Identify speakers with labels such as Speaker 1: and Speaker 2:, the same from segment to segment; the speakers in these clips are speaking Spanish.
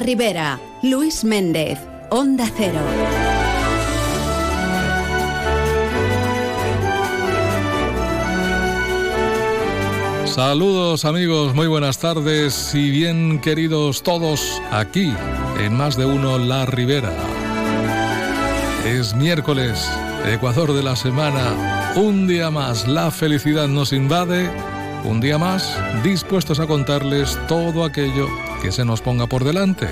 Speaker 1: La Luis Méndez, Onda Cero.
Speaker 2: Saludos amigos, muy buenas tardes y bien queridos todos aquí en más de uno La Ribera. Es miércoles, Ecuador de la semana, un día más, la felicidad nos invade, un día más dispuestos a contarles todo aquello que se nos ponga por delante.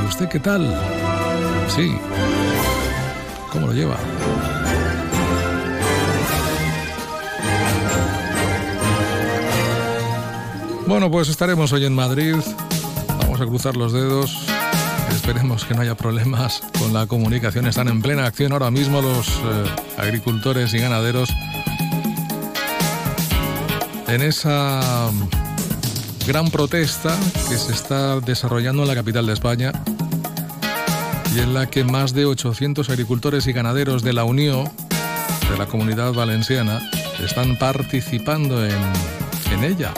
Speaker 2: ¿Y usted qué tal? Sí. ¿Cómo lo lleva? Bueno, pues estaremos hoy en Madrid. Vamos a cruzar los dedos. Esperemos que no haya problemas con la comunicación. Están en plena acción ahora mismo los eh, agricultores y ganaderos en esa gran protesta que se está desarrollando en la capital de España y en la que más de 800 agricultores y ganaderos de la Unión, de la comunidad valenciana, están participando en, ella.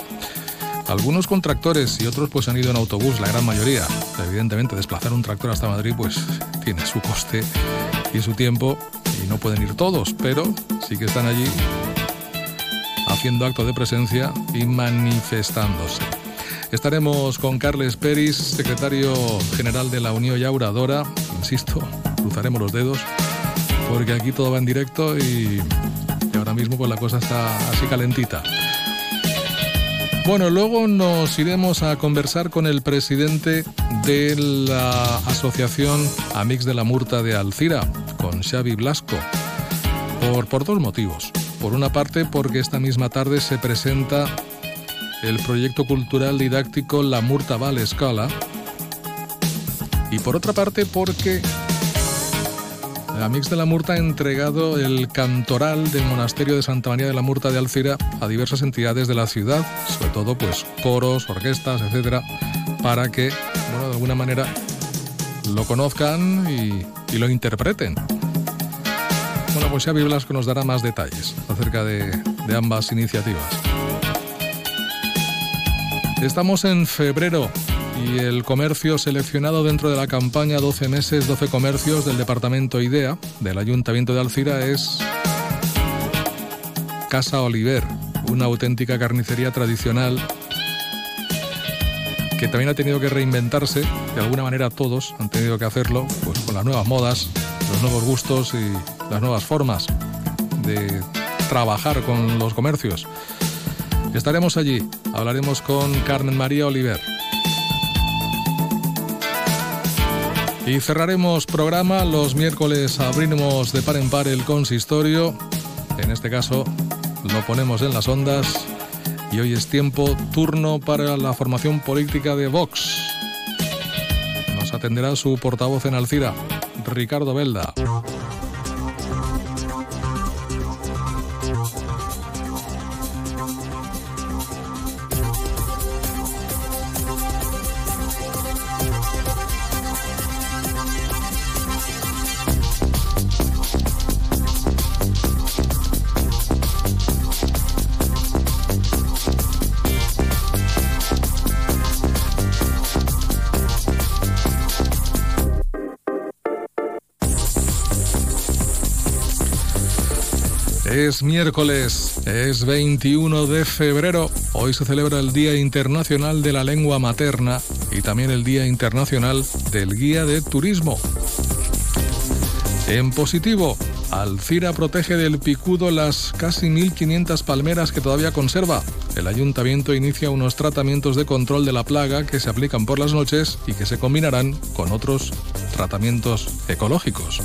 Speaker 2: Algunos con tractores y otros pues han ido en autobús, la gran mayoría. Evidentemente desplazar un tractor hasta Madrid pues tiene su coste y su tiempo y no pueden ir todos, pero sí que están allí haciendo acto de presencia y manifestándose. Estaremos con Carles Peris, secretario general de la Unión Yauradora. Insisto, cruzaremos los dedos porque aquí todo va en directo y, y ahora mismo pues la cosa está así calentita. Bueno, luego nos iremos a conversar con el presidente de la asociación Amix de la Murta de Alcira, con Xavi Blasco, por, por dos motivos. Por una parte, porque esta misma tarde se presenta el proyecto cultural didáctico La Murta Vale Escala, y por otra parte, porque la Mix de la Murta ha entregado el cantoral del monasterio de Santa María de la Murta de Alcira a diversas entidades de la ciudad, sobre todo pues coros, orquestas, etcétera, para que, bueno, de alguna manera lo conozcan y, lo interpreten. Bueno, pues Xavi Blasco nos dará más detalles acerca de ambas iniciativas. Estamos en febrero y el comercio seleccionado dentro de la campaña 12 meses, 12 comercios del departamento IDEA del Ayuntamiento de Alcira es Casa Oliver, una auténtica carnicería tradicional que también ha tenido que reinventarse, de alguna manera todos han tenido que hacerlo, pues con las nuevas modas, los nuevos gustos y las nuevas formas de trabajar con los comercios. Estaremos allí, hablaremos con Carmen María Oliver. Y cerraremos programa. Los miércoles abrimos de par en par el consistorio. En este caso lo ponemos en las ondas. Y hoy es tiempo, turno para la formación política de Vox. Nos atenderá su portavoz en Alcira, Ricardo Belda. Es miércoles, es 21 de febrero. Hoy se celebra el Día Internacional de la Lengua Materna y también el Día Internacional del Guía de Turismo. En positivo, Alcira protege del picudo las casi 1.500 palmeras que todavía conserva. El ayuntamiento inicia unos tratamientos de control de la plaga que se aplican por las noches y que se combinarán con otros tratamientos ecológicos.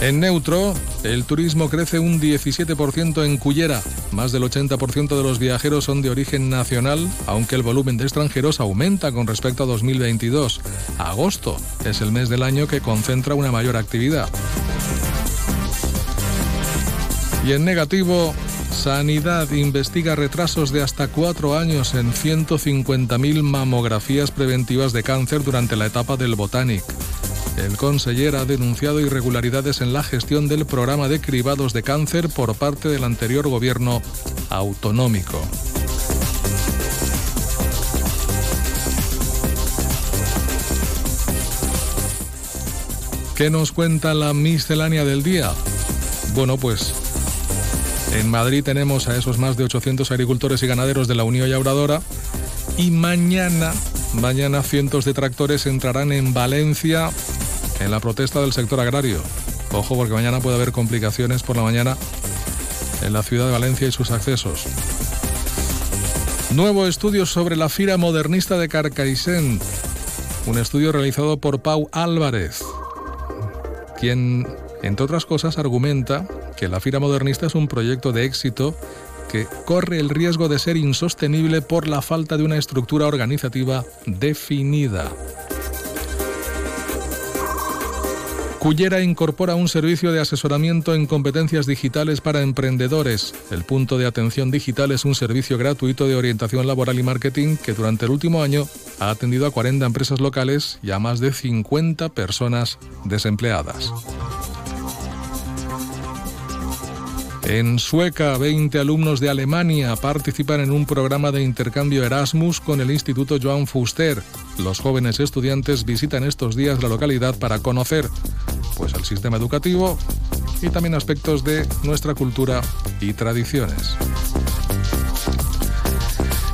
Speaker 2: En neutro, el turismo crece un 17% en Cullera. Más del 80% de los viajeros son de origen nacional, aunque el volumen de extranjeros aumenta con respecto a 2022. Agosto es el mes del año que concentra una mayor actividad. Y en negativo, Sanidad investiga retrasos de hasta cuatro años en 150.000 mamografías preventivas de cáncer durante la etapa del Botanic. El conseller ha denunciado irregularidades en la gestión del programa de cribados de cáncer por parte del anterior gobierno autonómico. ¿Qué nos cuenta la miscelánea del día? Bueno, pues en Madrid tenemos a esos más de 800 agricultores y ganaderos de la Unión Llauradora y mañana, mañana cientos de tractores entrarán en Valencia en la protesta del sector agrario. Ojo porque mañana puede haber complicaciones por la mañana en la ciudad de Valencia y sus accesos. Nuevo estudio sobre la fira modernista de Carcaixent. Un estudio realizado por Pau Álvarez quien, entre otras cosas, argumenta que la Fira Modernista es un proyecto de éxito que corre el riesgo de ser insostenible por la falta de una estructura organizativa definida. Cullera incorpora un servicio de asesoramiento en competencias digitales para emprendedores. El punto de atención digital es un servicio gratuito de orientación laboral y marketing que durante el último año ha atendido a 40 empresas locales y a más de 50 personas desempleadas. En Sueca, 20 alumnos de Alemania participan en un programa de intercambio Erasmus con el Instituto Joan Fuster. Los jóvenes estudiantes visitan estos días la localidad para conocer pues, el sistema educativo y también aspectos de nuestra cultura y tradiciones.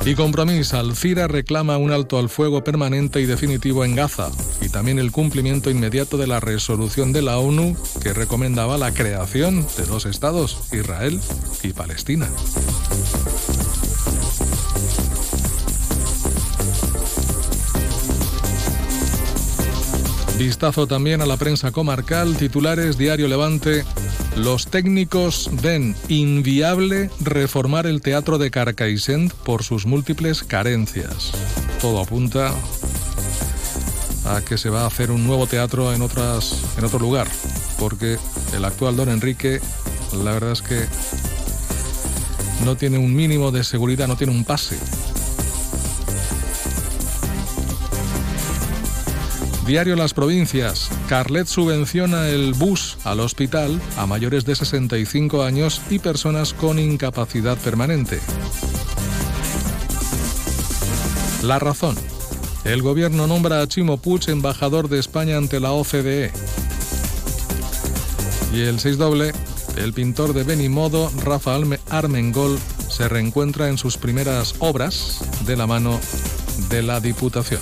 Speaker 2: Y Compromís, Alcira reclama un alto al fuego permanente y definitivo en Gaza y también el cumplimiento inmediato de la resolución de la ONU que recomendaba la creación de dos estados, Israel y Palestina. Vistazo también a la prensa comarcal, titulares Diario Levante, los técnicos ven inviable reformar el teatro de Carcaixent por sus múltiples carencias. Todo apunta a que se va a hacer un nuevo teatro en, otras, en otro lugar, porque el actual don Enrique, la verdad es que no tiene un mínimo de seguridad, no tiene un pase. Diario Las Provincias. Carlet subvenciona el bus al hospital a mayores de 65 años y personas con incapacidad permanente. La razón. El gobierno nombra a Chimo Puig embajador de España ante la OCDE. Y el 6 doble, el pintor de Benimodo, Rafael Armengol, se reencuentra en sus primeras obras de la mano de la Diputación.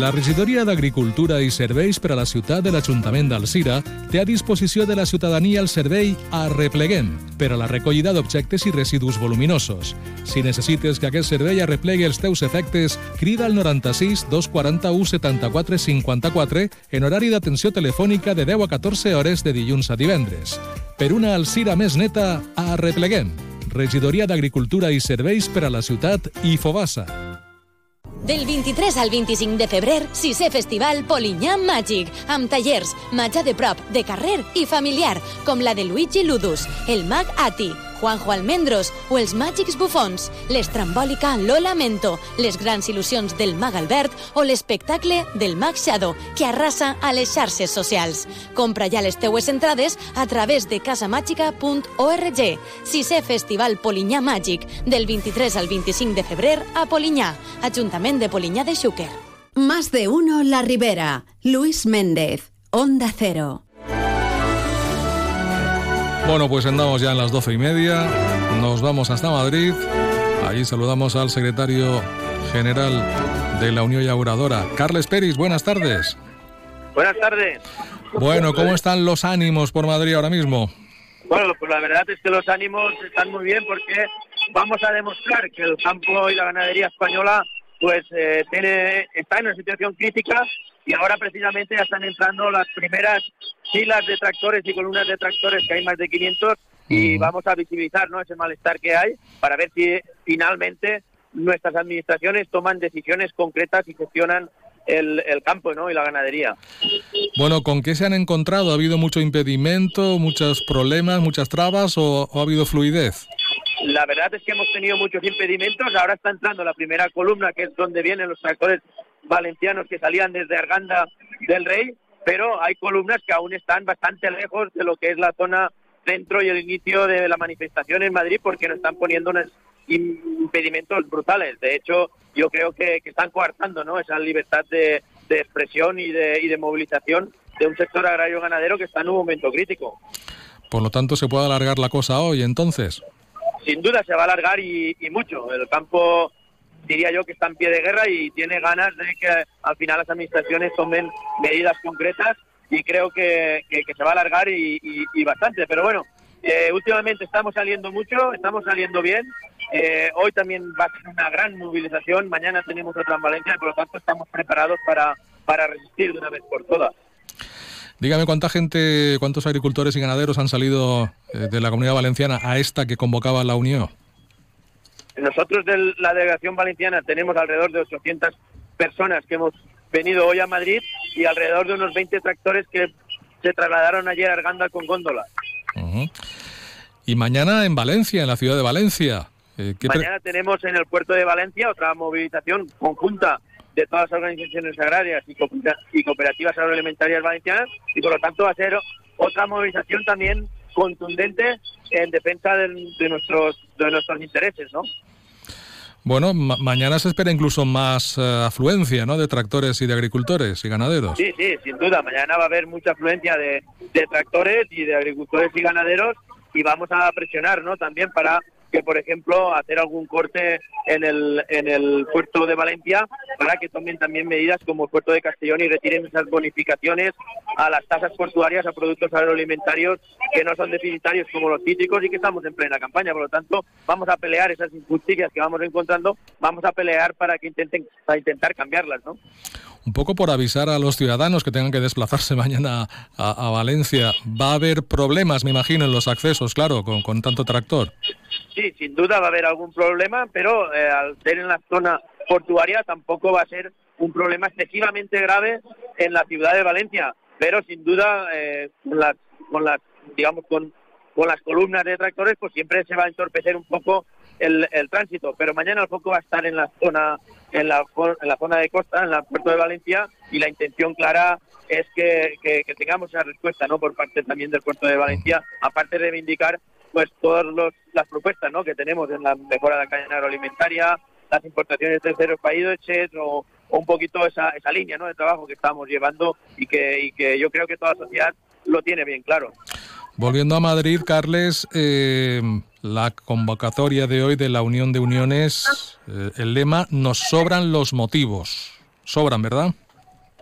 Speaker 2: La regidoria d'Agricultura i Serveis per a la ciutat de l'Ajuntament d'Alcira té a disposició de la ciutadania el servei Arrepleguem per a la recollida d'objectes i residus voluminosos. Si necessites que aquest servei arreplegui els teus efectes, crida al 96 241 74 54 en horari d'atenció telefònica de 10 a 14 hores de dilluns a divendres. Per una Alcira més neta, Arrepleguem. Regidoria d'Agricultura i Serveis per a la ciutat i Fobassa.
Speaker 3: Del 23 al 25 de febrer, sisè festival Polinyà Màgic, amb tallers, menjar de prop, de carrer i familiar, com la de Luigi Ludus, el mag Ati, Juanjo Almendros o els màgics bufons, l'estrambòlica Lola Mento, les grans il·lusions del mag Albert o l'espectacle del mag Shadow, que arrasa a les xarxes socials. Compra ja les teues entrades a través de casamàgica.org. Sisè Festival Polinyà Màgic, del 23 al 25 de febrer a Polinyà, Ajuntament de Polinyà de Xúquer.
Speaker 1: Más de uno La Ribera. Luis Méndez, Onda Cero.
Speaker 2: Bueno, pues andamos ya en las doce y media. Nos vamos hasta Madrid. Ahí saludamos al secretario general de la Unión Yauradora, Carles Peris. Buenas tardes.
Speaker 4: Buenas tardes.
Speaker 2: Bueno, ¿cómo están los ánimos por Madrid ahora mismo?
Speaker 4: Bueno, pues la verdad es que los ánimos están muy bien porque vamos a demostrar que el campo y la ganadería española pues eh, tiene, está en una situación crítica y ahora precisamente ya están entrando las primeras filas de tractores y columnas de tractores, que hay más de 500, y vamos a visibilizar ¿no? ese malestar que hay para ver si finalmente nuestras administraciones toman decisiones concretas y gestionan el, campo ¿no? y la ganadería.
Speaker 2: Bueno, ¿con qué se han encontrado? ¿Ha habido mucho impedimento, muchos problemas, muchas trabas o, ha habido fluidez?
Speaker 4: La verdad es que hemos tenido muchos impedimentos. Ahora está entrando la primera columna, que es donde vienen los tractores valencianos que salían desde Arganda del Rey, pero hay columnas que aún están bastante lejos de lo que es la zona centro y el inicio de la manifestación en Madrid porque nos están poniendo unos impedimentos brutales. De hecho, yo creo que, están coartando ¿no? esa libertad de, expresión y de, y de movilización de un sector agrario ganadero que está en un momento crítico.
Speaker 2: Por lo tanto, ¿se puede alargar la cosa hoy entonces?
Speaker 4: Sin duda se va a alargar y, mucho. El campo diría yo que está en pie de guerra y tiene ganas de que al final las administraciones tomen medidas concretas y creo que, se va a alargar y, bastante. Pero bueno, eh, últimamente estamos saliendo mucho, estamos saliendo bien. Eh, hoy también va a ser una gran movilización, mañana tenemos otra en Valencia, por lo tanto estamos preparados para, para resistir de una vez por todas.
Speaker 2: Dígame cuánta gente, cuántos agricultores y ganaderos han salido eh, de la comunidad valenciana a esta que convocaba la Unión.
Speaker 4: Nosotros de la delegación valenciana tenemos alrededor de 800 personas que hemos venido hoy a Madrid y alrededor de unos 20 tractores que se trasladaron ayer a Arganda con góndola.
Speaker 2: Y mañana en Valencia, en la ciudad de Valencia.
Speaker 4: Eh, mañana tenemos en el puerto de Valencia otra movilización conjunta de todas las organizaciones agrarias y cooperativas agroalimentarias valencianas y por lo tanto va a ser otra movilización también contundente en defensa de, nuestros de nuestros intereses, ¿no?
Speaker 2: Bueno, mañana se espera incluso más eh, afluencia, ¿no? De tractores y de agricultores y ganaderos.
Speaker 4: Sí, sí, sin duda. Mañana va a haber mucha afluencia de, de tractores y de agricultores y ganaderos y vamos a presionar, ¿no? También para que, por ejemplo, hacer algún corte en el, en el puerto de Valencia para que tomen también medidas como el puerto de Castellón y retiren esas bonificaciones a las tasas portuarias a productos agroalimentarios que no son deficitarios como los cítricos y que estamos en plena campaña. Por lo tanto, vamos a pelear esas injusticias que vamos encontrando, vamos a pelear para que intenten para intentar cambiarlas, ¿no?
Speaker 2: un poco por avisar a los ciudadanos que tengan que desplazarse mañana a, Valencia. Va a haber problemas, me imagino, en los accesos, claro, con, con tanto tractor.
Speaker 4: Sí, sin duda va a haber algún problema, pero eh, al ser en la zona portuaria tampoco va a ser un problema excesivamente grave en la ciudad de Valencia. Pero sin duda, eh, con las, con las, digamos, con, con las columnas de tractores, pues siempre se va a entorpecer un poco el, el, tránsito, pero mañana el foco va a estar en la zona en la, zona de costa, en el puerto de Valencia, y la intención clara es que, que, tengamos esa respuesta, ¿no? Por parte también del puerto de Valencia, aparte de reivindicar pues todas las propuestas, ¿no? Que tenemos en la mejora de la cadena agroalimentaria, las importaciones de terceros países o, o un poquito esa, esa línea, ¿no? De trabajo que estamos llevando y que, y que yo creo que toda la sociedad lo tiene bien claro.
Speaker 2: Volviendo a Madrid, Carles, eh, la convocatoria de hoy de la Unión de Uniones, eh, el lema, nos sobran los motivos. Sobran, ¿verdad?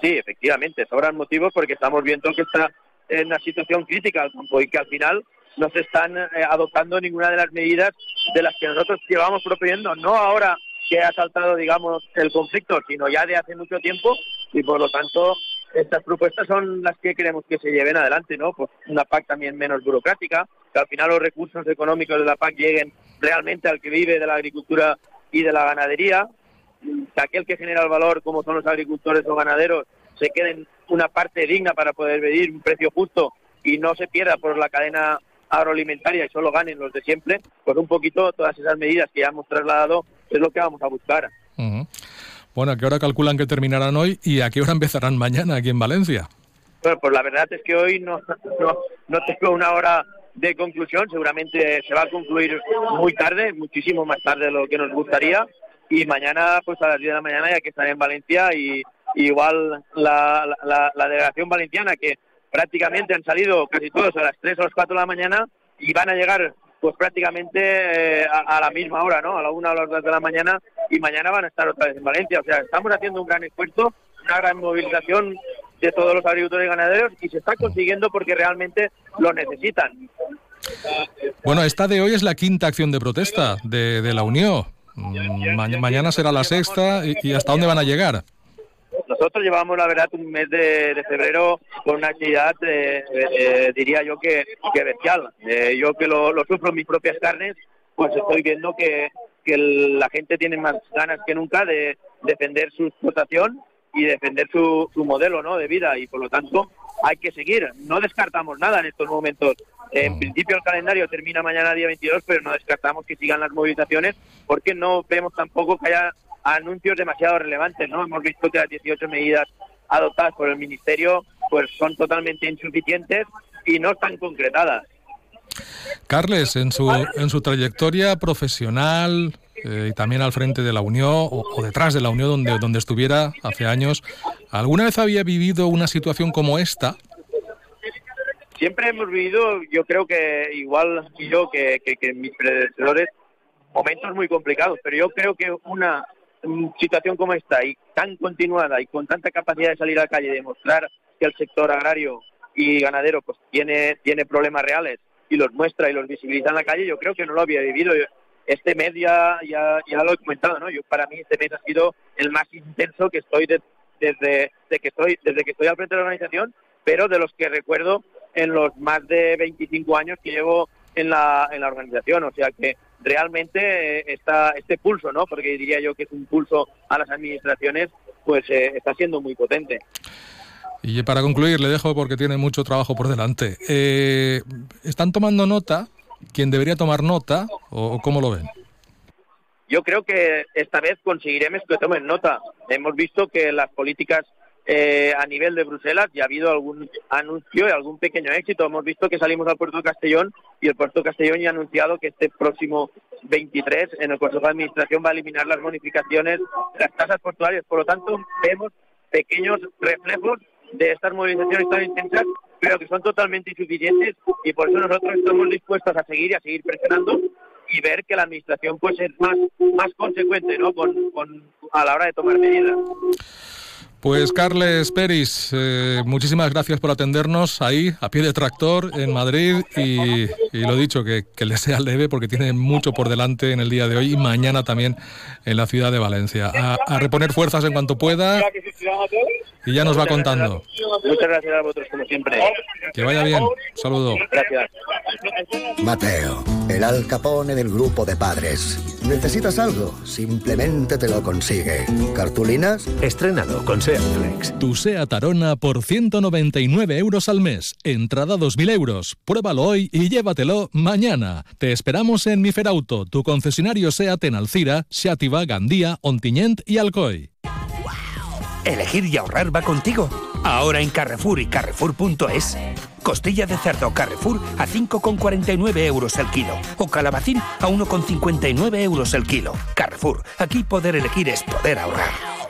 Speaker 4: Sí, efectivamente, sobran motivos porque estamos viendo que está en una situación crítica al campo y que al final no se están eh, adoptando ninguna de las medidas de las que nosotros llevamos proponiendo, no ahora que ha saltado, digamos, el conflicto, sino ya de hace mucho tiempo y por lo tanto estas propuestas son las que queremos que se lleven adelante, ¿no? Pues una PAC también menos burocrática, que al final los recursos económicos de la PAC lleguen realmente al que vive de la agricultura y de la ganadería, que aquel que genera el valor, como son los agricultores o ganaderos, se queden una parte digna para poder pedir un precio justo y no se pierda por la cadena agroalimentaria y solo ganen los de siempre, pues un poquito todas esas medidas que ya hemos trasladado es lo que vamos a buscar.
Speaker 2: Bueno, ¿a qué hora calculan que terminarán hoy y a qué hora empezarán mañana aquí en Valencia?
Speaker 4: Bueno, pues la verdad es que hoy no, no, no tengo una hora de conclusión, seguramente se va a concluir muy tarde, muchísimo más tarde de lo que nos gustaría y mañana pues a las 10 de la mañana ya que estaré en Valencia y, igual la, la, delegación valenciana que prácticamente han salido casi todos a las 3 o las 4 de la mañana y van a llegar pues prácticamente eh, a, la misma hora, ¿no? A la 1 o a las 2 de la mañana y mañana van a estar otra vez en Valencia. O sea, estamos haciendo un gran esfuerzo, una gran movilización de todos los agricultores y ganaderos y se está consiguiendo porque realmente lo necesitan.
Speaker 2: Bueno, esta de hoy es la quinta acción de protesta de, la Unión. Mm, mañana será la sexta y, hasta dónde van a llegar.
Speaker 4: Nosotros llevamos, la verdad, un mes de, febrero con una actividad, eh, eh, diría yo, que, que bestial. Eh, yo que lo, sufro en mis propias carnes, pues estoy viendo que, que la gente tiene más ganas que nunca de defender su explotación y defender su, su modelo ¿no? de vida y por lo tanto hay que seguir. No descartamos nada en estos momentos. En mm. principio el calendario termina mañana día 22, pero no descartamos que sigan las movilizaciones porque no vemos tampoco que haya anuncios demasiado relevantes, ¿no? Hemos visto que las 18 medidas adoptadas por el Ministerio pues son totalmente insuficientes y no están concretadas.
Speaker 2: Carles, en su, en su trayectoria profesional eh, y también al frente de la Unión o, detrás de la Unión donde, donde estuviera hace años, ¿alguna vez había vivido una situación como esta?
Speaker 4: Siempre hemos vivido, yo creo que igual yo que, que, que mis predecesores, momentos muy complicados, pero yo creo que una situación como esta y tan continuada y con tanta capacidad de salir a la calle y demostrar que el sector agrario y ganadero pues tiene, tiene problemas reales y los muestra y los visibiliza en la calle, yo creo que no lo había vivido. Este mes ya, ya, lo he comentado, ¿no? Yo, para mí este mes ha sido el más intenso que estoy desde, que estoy desde que estoy al frente de la organización, pero de los que recuerdo en los más de 25 años que llevo en la, en la organización. O sea que realmente eh, está este pulso, ¿no? Porque diría yo que es un pulso a las administraciones, pues eh, está siendo muy potente.
Speaker 2: Y para concluir, le dejo porque tiene mucho trabajo por delante. Eh, ¿Están tomando nota? ¿Quién debería tomar nota o cómo lo ven?
Speaker 4: Yo creo que esta vez conseguiremos que tomen nota. Hemos visto que las políticas eh, a nivel de Bruselas ya ha habido algún anuncio y algún pequeño éxito. Hemos visto que salimos al puerto Castellón y el puerto Castellón ya ha anunciado que este próximo 23 en el Consejo de Administración va a eliminar las bonificaciones, las tasas portuarias. Por lo tanto, vemos pequeños reflejos de estas movilizaciones tan intensas, pero que son totalmente insuficientes y por eso nosotros estamos dispuestos a seguir y a seguir presionando y ver que la administración pues es más más consecuente ¿no? con, con a la hora de tomar medidas.
Speaker 2: Pues Carles Peris, eh, muchísimas gracias por atendernos ahí, a pie de tractor, en Madrid, y, lo dicho, que, le sea leve porque tiene mucho por delante en el día de hoy y mañana también en la ciudad de Valencia. A, reponer fuerzas en cuanto pueda y ya nos va contando.
Speaker 4: Muchas gracias a vosotros, como siempre.
Speaker 2: Que vaya bien. saludo.
Speaker 4: Gracias.
Speaker 5: Mateo, el alcapone del grupo de padres. ¿Necesitas algo? Simplemente te lo consigue. ¿Cartulinas?
Speaker 6: Estrenado con SEAT Flex.
Speaker 7: Tu SEAT Arona por 199 euros al mes. Entrada 2.000 euros. Pruébalo hoy y llévatelo mañana. Te esperamos en Miferauto, tu concesionario SEAT en Alcira, Xátiva, Gandía, Ontinyent y Alcoy.
Speaker 6: Elegir y ahorrar va contigo. Ahora en Carrefour y Carrefour.es. Costilla de cerdo Carrefour a 5,49 euros el kilo. O calabacín a 1,59 euros el kilo. Carrefour, aquí poder elegir es poder ahorrar.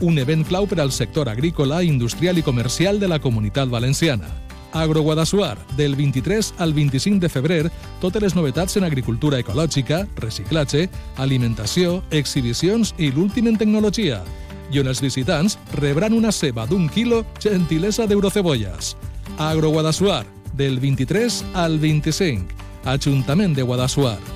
Speaker 7: un event clau per al sector agrícola, industrial i comercial de la comunitat valenciana. Agroguadassuar, del 23 al 25 de febrer, totes les novetats en agricultura ecològica, reciclatge, alimentació, exhibicions i l'últim en tecnologia. I on els visitants rebran una ceba d'un quilo gentilesa d'eurocebolles. Agroguadassuar, del 23 al 25. Ajuntament de Guadassuar.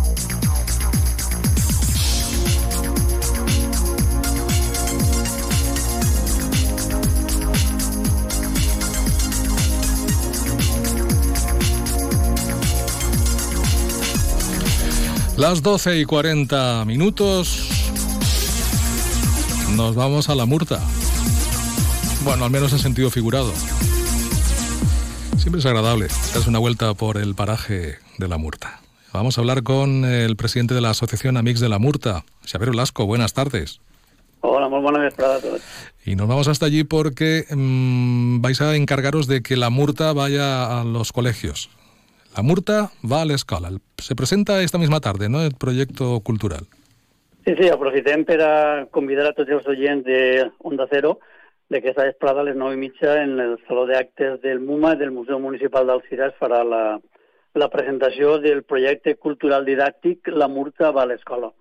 Speaker 2: Las 12 y 40 minutos. Nos vamos a la Murta. Bueno, al menos en sentido figurado. Siempre es agradable darse una vuelta por el paraje de la Murta. Vamos a hablar con el presidente de la Asociación Amics de la Murta, Xavier Olasco. Buenas tardes.
Speaker 8: Hola, muy buenas tardes a todos.
Speaker 2: Y nos vamos hasta allí porque mmm, vais a encargaros de que la Murta vaya a los colegios. La Murta va a la escola. Se presenta esta misma tarde, ¿no?, el proyecto cultural.
Speaker 8: Sí, sí, aprofitem per a convidar a tots els oients de Onda Cero de que esta vesprada a les 9 i mitja en el Saló d'Actes del MUMA del Museu Municipal d'Alcira es farà la, la presentació del projecte cultural didàctic La Murta va a l'escola.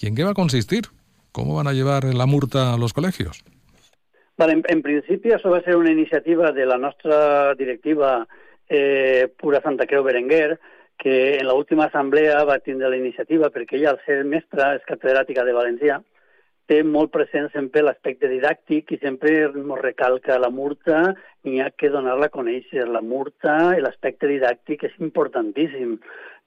Speaker 2: ¿Y en qué va a consistir? ¿Cómo van a llevar la Murta a los colegios?
Speaker 8: Vale, en, en principi això va ser una iniciativa de la nostra directiva eh, Pura Santa Creu Berenguer, que en l'última assemblea va tindre la iniciativa perquè ella, al ser mestra, és catedràtica de Valencià, té molt present sempre l'aspecte didàctic i sempre ens recalca la murta i ha que donar-la a conèixer. La murta l'aspecte didàctic és importantíssim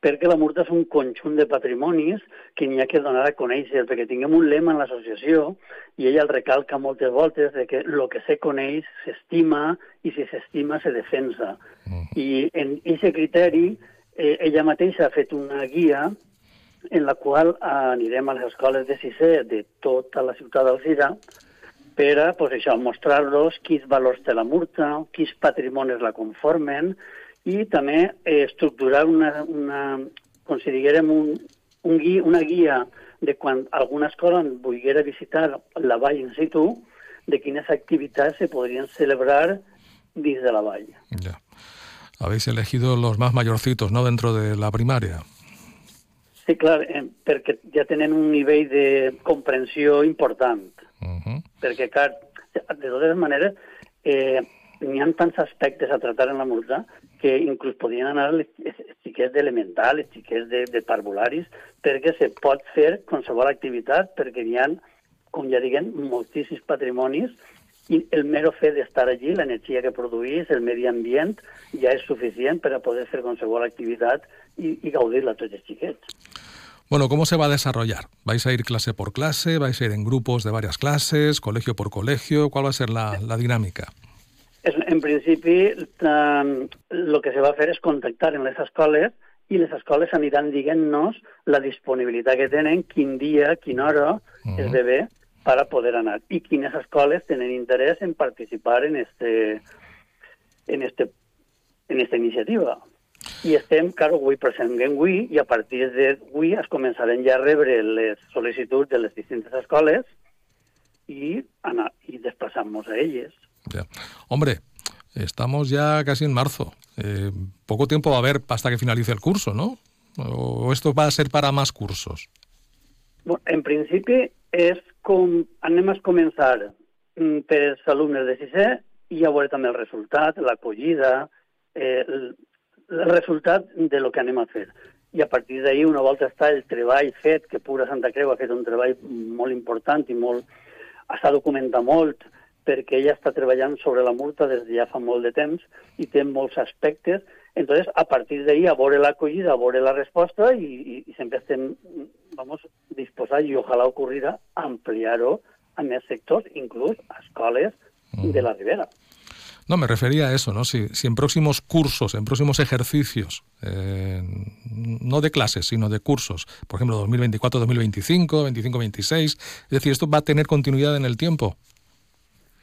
Speaker 8: perquè la murta és un conjunt de patrimonis que n'hi ha que donar a conèixer, perquè tinguem un lema en l'associació i ella el recalca moltes voltes de que el que se coneix s'estima i si s'estima se defensa. Mm. I en aquest criteri eh, ella mateixa ha fet una guia en la qual anirem a les escoles de sisè de tota la ciutat d'Alzira per a pues, això, mostrar-los quins valors té la murta, quins patrimonis la conformen i també eh, estructurar una, una, com si diguérem, un, un guia, una guia de quan alguna escola volguera visitar la vall in situ, de quines activitats se podrien celebrar dins de la vall.
Speaker 2: Ja habéis elegido los más mayorcitos, ¿no?, dentro de la primaria.
Speaker 8: Sí, clar, eh, perquè ja tenen un nivell de comprensió important. Uh -huh. Perquè, clar, de totes maneres, eh, n'hi ha tants aspectes a tractar en la multa que inclús podien anar les xiquets d'elemental, les xiquets de, de parvularis, perquè se pot fer qualsevol activitat, perquè n'hi ha, com ja diguem, moltíssims patrimonis i el mero fet d'estar allí, l'energia que produís, el medi ambient, ja és suficient per a poder fer qualsevol activitat i, i gaudir-la tots els xiquets.
Speaker 2: Bueno, ¿cómo se va a desarrollar? ¿Vais a ir clase por clase? ¿Vais a ir en grupos de varias clases? ¿Colegio por colegio? ¿Cuál va a ser la, la dinámica?
Speaker 8: En principi, el lo que se va a fer és contactar en les escoles i les escoles aniran dient-nos la disponibilitat que tenen, quin dia, quina hora uh -huh. es ve bé, para poder anar. I quines escoles tenen interès en participar en este, en este, en esta iniciativa. I estem, claro, avui presentem avui i a partir d'avui es començaran ja a rebre les sol·licituds de les distintes escoles i, anar, i desplaçar-nos a elles.
Speaker 2: Ya. Hombre, estamos ya casi en marzo. Eh, poco tiempo va a haber hasta que finalice el curso, ¿no? ¿O esto va a ser para más cursos?
Speaker 8: Bueno, en principi és com anem a començar mm, per alumnes de sisè i ja veure també el resultat, l'acollida, eh, el, el resultat de lo que anem a fer. I a partir d'ahir, una volta està el treball fet, que Pura Santa Creu ha fet un treball molt important i molt... s'ha documentat molt, perquè ella està treballant sobre la multa des de ja fa molt de temps i té molts aspectes. Entonces, a partir d'ahir, a veure l'acollida, a veure la resposta i, i, i sempre estem vamos, disposats, i ojalà ocorrirà, ampliar-ho a més sectors, inclús a escoles mm. de la Ribera.
Speaker 2: No, me refería a eso, ¿no? Si, si en próximos cursos, en próximos ejercicios, eh, no de clases, sino de cursos, por ejemplo, 2024-2025, 25-26, es decir, ¿esto va a tener continuidad en el tiempo?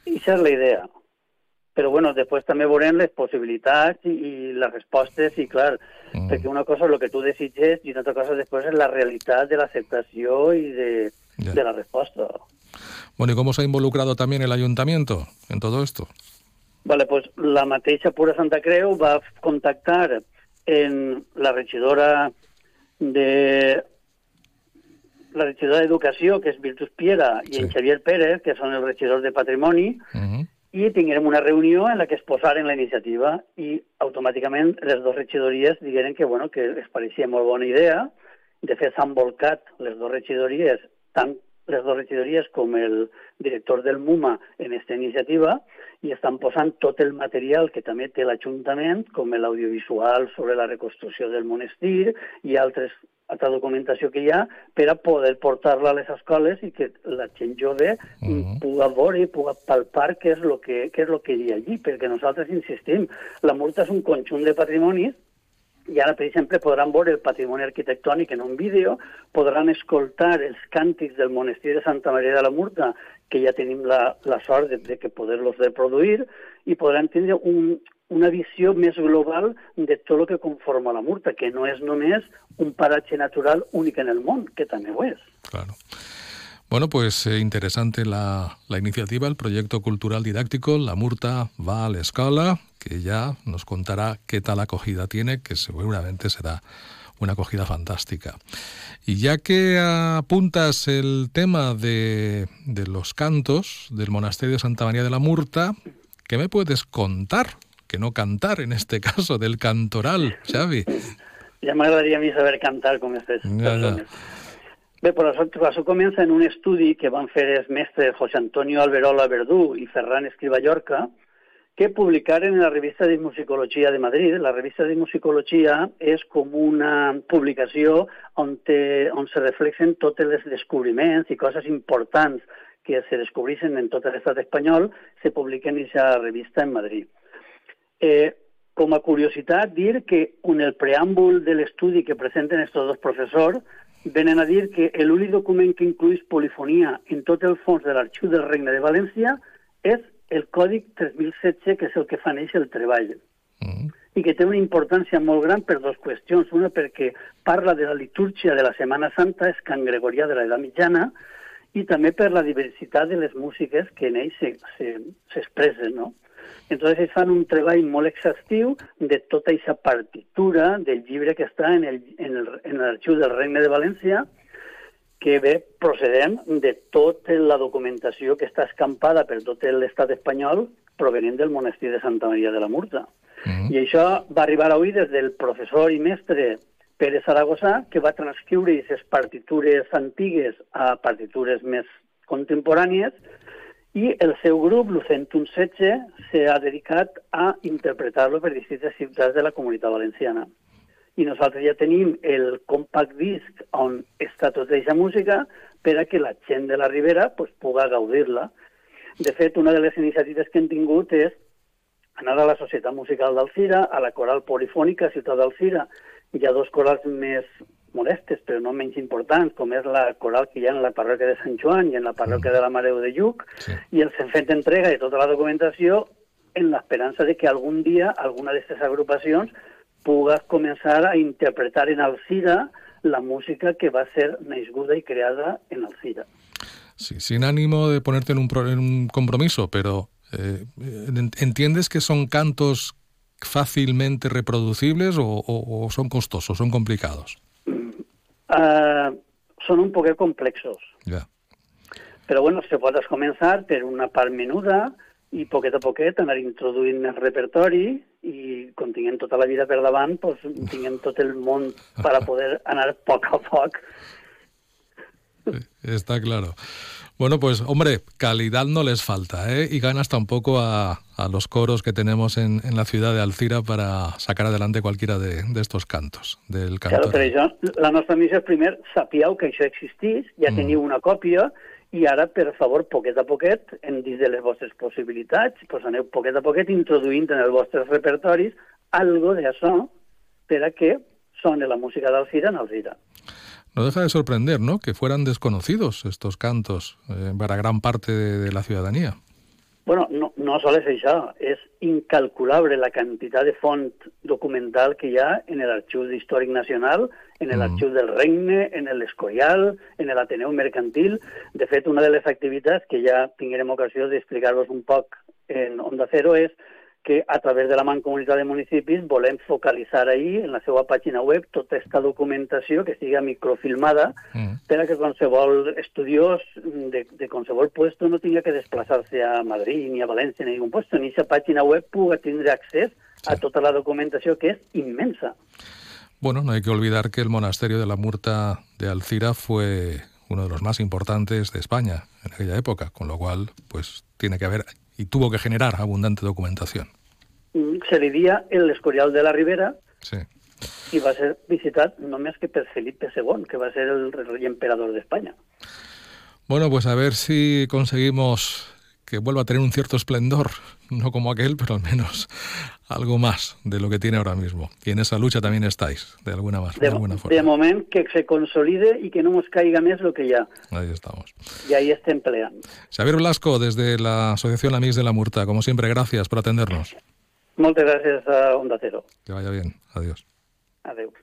Speaker 8: Esa es la idea. Però, bueno, després també veurem les possibilitats i, i les respostes, i clar, mm. perquè una cosa és el que tu desitges i una altra cosa després és la realitat de l'acceptació i de, de la resposta.
Speaker 2: Bueno, ¿y cómo se ha involucrado también el ayuntamiento en todo esto?
Speaker 8: Vale, pues la mateixa Pura Santa Creu va contactar en la regidora de la regidora d'Educació, que és Virtus Piera, i sí. en Xavier Pérez, que són els regidors de Patrimoni, uh -huh i tinguérem una reunió en la que es posaren la iniciativa i automàticament les dues regidories digueren que, bueno, que les pareixia molt bona idea. De fet, s'han volcat les dues regidories, tant les dues regidories com el director del MUMA en aquesta iniciativa i estan posant tot el material que també té l'Ajuntament, com l'audiovisual sobre la reconstrucció del monestir i altres altra documentació que hi ha per a poder portar-la a les escoles i que la gent jove uh -huh. pugui veure i pugui palpar què és el que, què és lo que hi ha allí, perquè nosaltres insistim, la multa és un conjunt de patrimonis i ara, per exemple, podran veure el patrimoni arquitectònic en un vídeo, podran escoltar els càntics del monestir de Santa Maria de la Murta, que ja tenim la, la sort de, de que poder-los reproduir, i podran tindre un, una visió més global de tot el que conforma la Murta, que no és només un paratge natural únic en el món, que també ho és.
Speaker 2: Claro. Bueno, pues eh, interesante la, la, iniciativa, el proyecto cultural didáctico La Murta va a la escala, que ya nos contará qué tal acogida tiene, que seguramente será una acogida fantástica. Y ya que apuntas el tema de, de los cantos del monasterio de Santa María de la Murta, ¿qué me puedes contar? Que no cantar en este caso, del cantoral, Xavi.
Speaker 8: Ya me agradaría a mí saber cantar con ya. Bé, però això, comença en un estudi que van fer els mestres José Antonio Alberola Verdú i Ferran Escriba Llorca, que publicaren en la revista de Musicologia de Madrid. La revista de Musicologia és com una publicació on, te, on se reflexen tots els descobriments i coses importants que se descobreixen en tot l'estat espanyol, se publiquen en aquesta revista en Madrid. Eh, com a curiositat, dir que en el preàmbul de l'estudi que presenten aquests dos professors venen a dir que l'únic document que incluís polifonia en tot el fons de l'arxiu del Regne de València és el Còdic 3016, que és el que fa néixer el treball. Mm. I que té una importància molt gran per dues qüestions. Una, perquè parla de la litúrgia de la Setmana Santa, és Can Gregorià de l'edat mitjana, i també per la diversitat de les músiques que en ell s'expressen, no? Entonces ells fan un treball molt exhaustiu de tota aquesta partitura del llibre que està en l'arxiu del Regne de València, que ve procedent de tota la documentació que està escampada per tot l'estat espanyol provenent del monestir de Santa Maria de la Murta. Mm -hmm. I això va arribar avui des del professor i mestre Pere Saragossà, que va transcriure aquestes partitures antigues a partitures més contemporànies i el seu grup, l'Ucentum 16, s'ha dedicat a interpretar-lo per distintes ciutats de la comunitat valenciana. I nosaltres ja tenim el compact disc on està tota aquesta música per a que la gent de la Ribera pues, pugui gaudir-la. De fet, una de les iniciatives que hem tingut és anar a la Societat Musical d'Alcira, a la Coral Polifònica Ciutat d'Alcira. Hi ha dos corals més modestes, però no menys importants, com és la coral que hi ha en la parròquia de Sant Joan i en la parròquia mm. de la Mareu de Lluc, sí. i els hem fet entrega de tota la documentació en l'esperança de que algun dia alguna d'aquestes agrupacions puga començar a interpretar en Alcira la música que va ser nascuda y creada en Alcira.
Speaker 2: Sí, sin ánimo de ponerte en un, en un compromiso, pero eh, ¿entiendes que son cantos fácilmente reproducibles o, o, o son costosos, son complicados?
Speaker 8: Uh, són un poc complexos.
Speaker 2: Yeah.
Speaker 8: Però bueno, se pot començar per una part menuda i poquet a poquet anar introduint el repertori i quan tinguem tota la vida per davant, pues, tinguem tot el món per a poder anar poc a poc.
Speaker 2: Está claro. Bueno, pues hombre, calidad no les falta, ¿eh? Y ganas tampoco a, a los coros que tenemos en, en, la ciudad de Alcira para sacar adelante cualquiera de, de estos cantos del cantor.
Speaker 8: Claro, per això, la nostra missió és primer, sapieu que això existís, ja mm. teniu una còpia, i ara, per favor, poquet a poquet, en dins de les vostres possibilitats, pues aneu poquet a poquet introduint en els vostres repertoris algo d'això per a que sone la música d'Alcira en Alcira.
Speaker 2: No deja de sorprender, ¿no?, que fueran desconocidos estos cantos eh, para gran parte de, de, la ciudadanía.
Speaker 8: Bueno, no, no solo es això, és incalculable la quantitat de font documental que hi ha en l'Arxiu Històric Nacional, en l'Arxiu mm. del Regne, en l'Escorial, en l'Ateneu Mercantil. De fet, una de les activitats que ja tinguem ocasió d'explicar-vos un poc en Onda Cero és que a través de la Mancomunitat de Municipis volem focalitzar ahir en la seva pàgina web tota aquesta documentació que siga microfilmada mm. per a que qualsevol estudiós de, de qualsevol puesto no tingui que desplaçar-se a Madrid ni a València ni a ningú puesto. En aquesta pàgina web pugui tindre accés sí. a tota la documentació que és immensa.
Speaker 2: Bueno, no hay que olvidar que el monasterio de la Murta de Alcira fue uno de los más importantes de España en aquella época, con lo cual, pues tiene que haber y tuvo que generar abundante documentación.
Speaker 8: Mm, se dia el Escorial de la Ribera
Speaker 2: sí.
Speaker 8: i va ser visitat només que per Felipe II, que va ser el rey emperador de España.
Speaker 2: Bueno, pues a ver si conseguimos que vuelva a tener un cierto esplendor, no como aquel, pero al menos algo más de lo que tiene ahora mismo. Y en esa lucha también estáis, de alguna, más, de, alguna forma.
Speaker 8: De momento que se consolide y que no nos caiga más lo que ya.
Speaker 2: Ahí estamos.
Speaker 8: Y ahí está empleando.
Speaker 2: Xavier Blasco, desde la Asociación Amigos de la Murta, como siempre, gracias por atendernos.
Speaker 8: Muchas gracias a Onda Cero.
Speaker 2: Que vaya bien. Adiós.
Speaker 8: Adiós.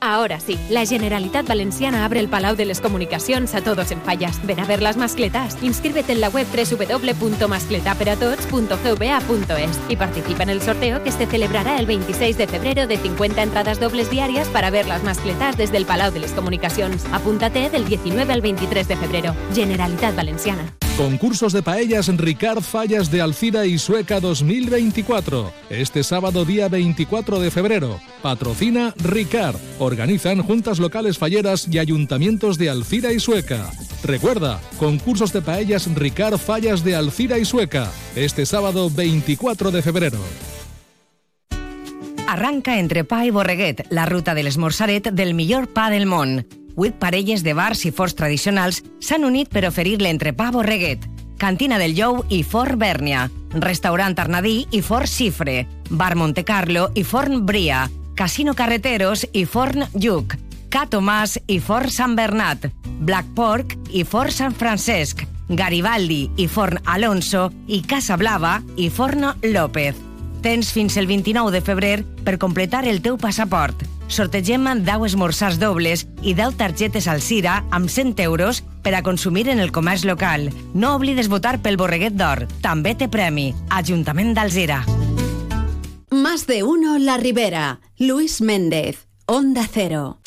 Speaker 9: Ahora sí, la Generalitat Valenciana abre el Palau de les Comunicacions a todos en fallas. Ven a ver las mascletas. Inscríbete en la web www.mascletaperatots.gva.es y participa en el sorteo que se celebrará el 26 de febrero de 50 entradas dobles diarias para ver las mascletas desde el Palau de les Comunicacions. Apúntate del 19 al 23 de febrero. Generalitat Valenciana.
Speaker 7: Concursos de paellas Ricard Fallas de Alcira y Sueca 2024. Este sábado día 24 de febrero. Patrocina Ricard. Organizan juntas locales falleras y ayuntamientos de Alcira y Sueca. Recuerda, concursos de paellas Ricard Fallas de Alcira y Sueca. Este sábado 24 de febrero.
Speaker 10: Arranca entre pa i Borreguet, la ruta de l'esmorzaret del millor pa del món. Vuit parelles de bars i forts tradicionals s'han unit per oferir l'entrepà Borreguet, Cantina del Jou i Fort Bèrnia, Restaurant Arnadí i Fort Xifre, Bar Monte Carlo i Forn Bria, Casino Carreteros i Forn Lluc, Ca Tomàs i Fort Sant Bernat, Black Pork i Fort Sant Francesc, Garibaldi i Forn Alonso i Casa Blava i Forn López. Tens fins el 29 de febrer per completar el teu passaport. Sortegem 10 esmorzars dobles i 10 targetes al Cira amb 100 euros per a consumir en el comerç local. No oblides votar pel Borreguet d'Or. També té premi. Ajuntament d'Alzira.
Speaker 11: Más de uno La Ribera. Luis Méndez. Onda Cero.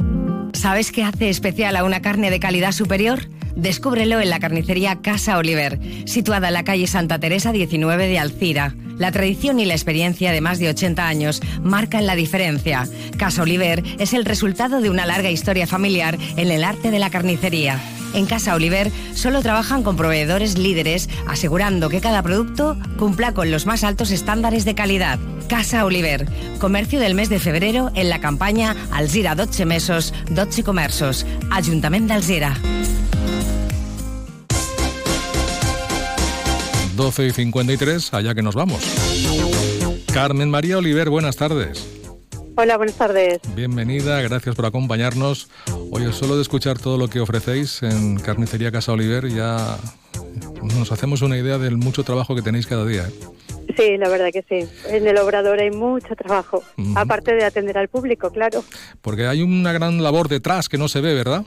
Speaker 10: ¿Sabes qué hace especial a una carne de calidad superior? Descúbrelo en la carnicería Casa Oliver, situada en la calle Santa Teresa 19 de Alcira. La tradición y la experiencia de más de 80 años marcan la diferencia. Casa Oliver es el resultado de una larga historia familiar en el arte de la carnicería. En Casa Oliver solo trabajan con proveedores líderes, asegurando que cada producto cumpla con los más altos estándares de calidad. Casa Oliver, comercio del mes de febrero en la campaña Alzira 12 mesos, 12 comerços. Ajuntament d'Alzira.
Speaker 2: 12 y 53, allá que nos vamos. Carmen María Oliver, buenas tardes.
Speaker 12: Hola, buenas tardes.
Speaker 2: Bienvenida, gracias por acompañarnos. Oye, solo de escuchar todo lo que ofrecéis en Carnicería Casa Oliver ya nos hacemos una idea del mucho trabajo que tenéis cada día. ¿eh?
Speaker 12: Sí, la verdad que sí. En el obrador hay mucho trabajo, aparte de atender al público, claro.
Speaker 2: Porque hay una gran labor detrás que no se ve, ¿verdad?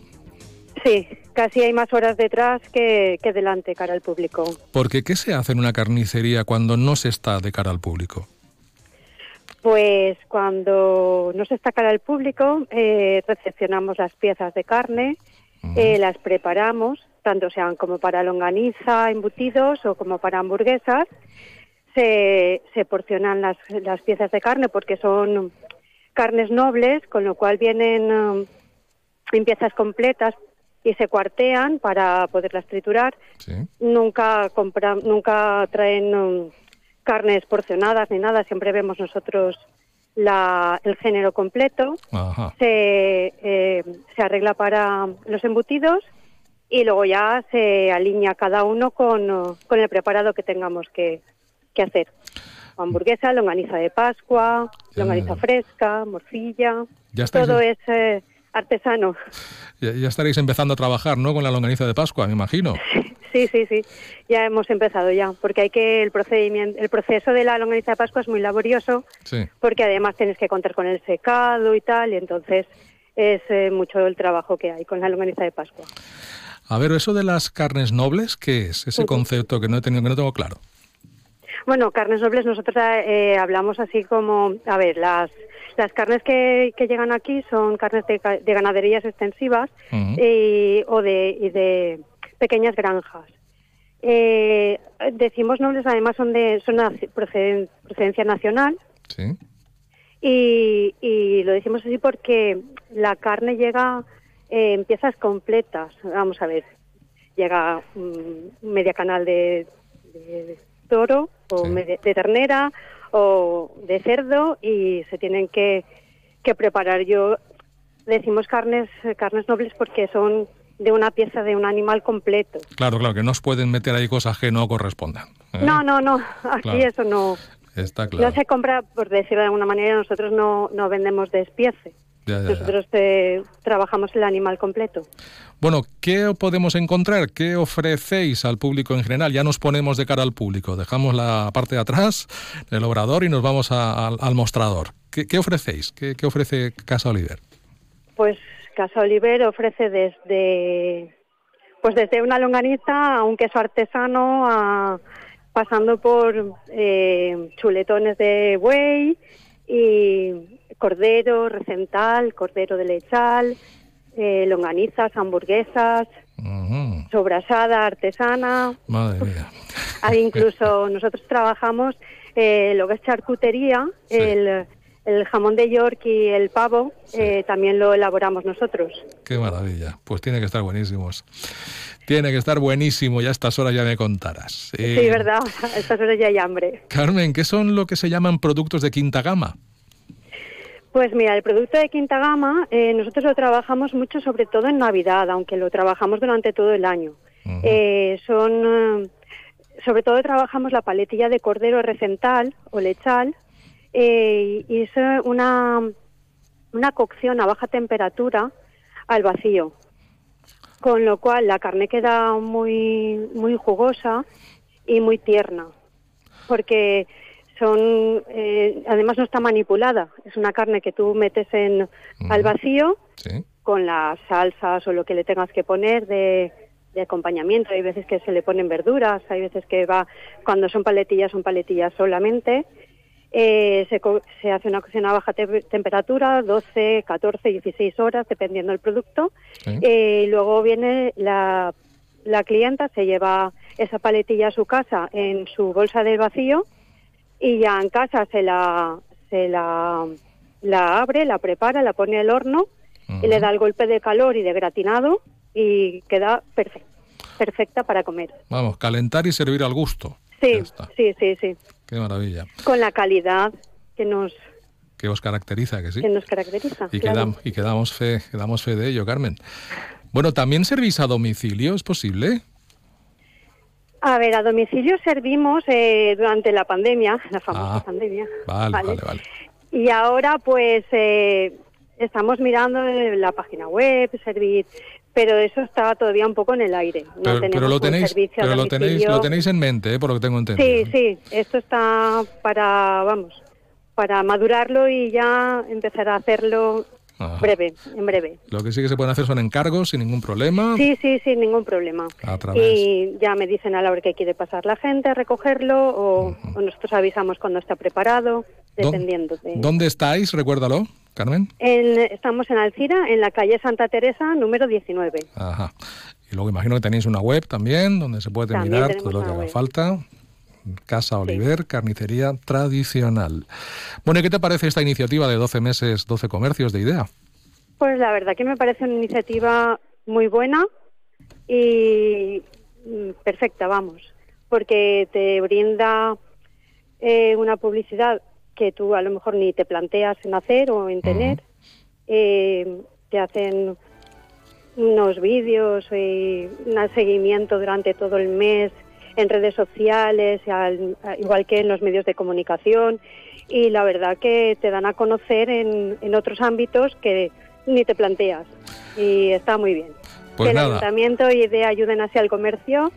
Speaker 12: Sí, casi hay más horas detrás que, que delante cara al público.
Speaker 2: Porque ¿qué se hace en una carnicería cuando no se está de cara al público?
Speaker 12: Pues cuando no se está cara al público, eh, recepcionamos las piezas de carne, eh, las preparamos, tanto sean como para longaniza, embutidos o como para hamburguesas. Se, se porcionan las, las piezas de carne porque son carnes nobles, con lo cual vienen um, en piezas completas y se cuartean para poderlas triturar. Nunca compra, nunca traen um, carnes porcionadas ni nada, siempre vemos nosotros la, el género completo.
Speaker 2: Ajá.
Speaker 12: Se, eh, se arregla para los embutidos y luego ya se alinea cada uno con, con el preparado que tengamos que, que hacer. Hamburguesa, longaniza de Pascua, longaniza fresca, morcilla,
Speaker 2: Ya estáis
Speaker 12: todo es eh, artesano.
Speaker 2: Ya, ya estaréis empezando a trabajar, ¿no? Con la longaniza de Pascua, me imagino.
Speaker 12: Sí, sí, sí. Ya hemos empezado ya, porque hay que el procedimiento, el proceso de la longaniza de Pascua es muy laborioso,
Speaker 2: Sí.
Speaker 12: porque además tienes que contar con el secado y tal, y entonces es eh, mucho el trabajo que hay con la longaniza de Pascua.
Speaker 2: A ver, eso de las carnes nobles, ¿qué es? Ese concepto que no he tenido, que no tengo claro.
Speaker 12: Bueno, carnes nobles, nosotros eh, hablamos así como, a ver, las las carnes que, que llegan aquí son carnes de, de ganaderías extensivas y, o de, y de pequeñas granjas. Eh, decimos nobles, además son de son procedencia nacional.
Speaker 2: Sí.
Speaker 12: Y, y, lo decimos así porque la carne llega en piezas completas. Vamos a ver, llega media canal de, toro o de ternera o de cerdo y se tienen que, que preparar. Yo decimos carnes carnes nobles porque son de una pieza de un animal completo.
Speaker 2: Claro, claro, que no os pueden meter ahí cosas que no correspondan.
Speaker 12: ¿eh? No, no, no, aquí eso no.
Speaker 2: Está claro.
Speaker 12: No se compra, por decirlo de alguna manera, nosotros no, no vendemos despiece. nosotros eh, trabajamos el animal completo.
Speaker 2: Bueno, ¿qué podemos encontrar? ¿Qué ofrecéis al público en general? Ya nos ponemos de cara al público. Dejamos la parte de atrás del obrador y nos vamos al mostrador. ¿Qué, ofrecéis? ¿Qué, ¿Qué ofrece Casa Oliver?
Speaker 12: Pues Casa Oliver ofrece desde pues desde una longaniza a un queso artesano a, pasando por eh, chuletones de buey y cordero recental, cordero de lechal, eh, longanizas, hamburguesas, sobrasada artesana.
Speaker 2: Madre mía.
Speaker 12: incluso nosotros trabajamos eh, lo que es charcutería, el el jamón de York y el pavo eh, también lo elaboramos nosotros.
Speaker 2: Qué maravilla. Pues tiene que estar buenísimos. Tiene que estar buenísimo. Ya a estas horas ya me contarás.
Speaker 12: sí, eh, verdad. A estas horas ya hay hambre.
Speaker 2: Carmen, ¿qué son lo que se llaman productos de quinta gama?
Speaker 12: Pues mira, el producto de quinta gama eh, nosotros lo trabajamos mucho, sobre todo en Navidad, aunque lo trabajamos durante todo el año. son, sobre todo trabajamos la paletilla de cordero recental o lechal, eh, y es una, una cocción a baja temperatura al vacío, con lo cual la carne queda muy, muy jugosa y muy tierna, porque son, eh, además no está manipulada, es una carne que tú metes en, al vacío con las salsas o lo que le tengas que poner de, de acompañamiento. Hay veces que se le ponen verduras, hay veces que va, cuando son paletillas, son paletillas solamente. Eh, se, hace una cocción a baja temperatura, 12, 14, 16 horas, dependiendo del producto. Eh, y luego viene la, la clienta, se lleva esa paletilla a su casa en su bolsa de vacío y ya en casa se la, se la, la abre, la prepara, la pone al horno y le da el golpe de calor y de gratinado y queda perfecta, perfecta para comer.
Speaker 2: Vamos, calentar y servir al gusto.
Speaker 12: Sí, sí, sí, sí.
Speaker 2: Qué maravilla.
Speaker 12: Con la calidad que nos
Speaker 2: que os caracteriza, que sí.
Speaker 12: Que nos caracteriza.
Speaker 2: Y, claro. y quedamos fe, quedamos fe de ello, Carmen. Bueno, ¿también servís a domicilio? ¿Es posible?
Speaker 12: A ver, a domicilio servimos eh, durante la pandemia, la famosa ah, pandemia.
Speaker 2: Vale, vale, vale,
Speaker 12: Y ahora, pues, eh, estamos mirando la página web, servir pero eso está todavía un poco en el aire.
Speaker 2: No pero, lo tenéis, pero lo tenéis, lo tenéis en mente, ¿eh? por lo que tengo entendido.
Speaker 12: Sí, sí, esto está para, vamos, para madurarlo y ya empezar a hacerlo breve, en breve.
Speaker 2: Lo que sí que se pueden hacer son encargos sin ningún problema.
Speaker 12: Sí, sí, sin ningún problema.
Speaker 2: A través.
Speaker 12: Y ya me dicen a la hora que quiere pasar la gente a recogerlo o, o nosotros avisamos cuando está preparado, dependiendo. De...
Speaker 2: ¿Dónde estáis? Recuérdalo. Carmen?
Speaker 12: estamos en Alcira, en la calle Santa Teresa, número 19.
Speaker 2: Ajá. Y luego imagino que tenéis una web también, donde se puede mirar todo lo que haga falta. Casa Oliver, carnicería tradicional. Bueno, ¿y qué te parece esta iniciativa de 12 meses, 12 comercios de idea?
Speaker 12: Pues la verdad que me parece una iniciativa muy buena y mm, perfecta, vamos, porque te brinda eh, una publicidad que tú a lo mejor ni te planteas en hacer o en tener. Eh, te hacen unos vídeos y un seguimiento durante todo el mes en redes sociales, igual que en los medios de comunicación. Y la verdad que te dan a conocer en, en otros ámbitos que ni te planteas. Y está muy bien.
Speaker 2: Pues
Speaker 12: que
Speaker 2: el
Speaker 12: ayuntamiento y de ayuden hacia el comercio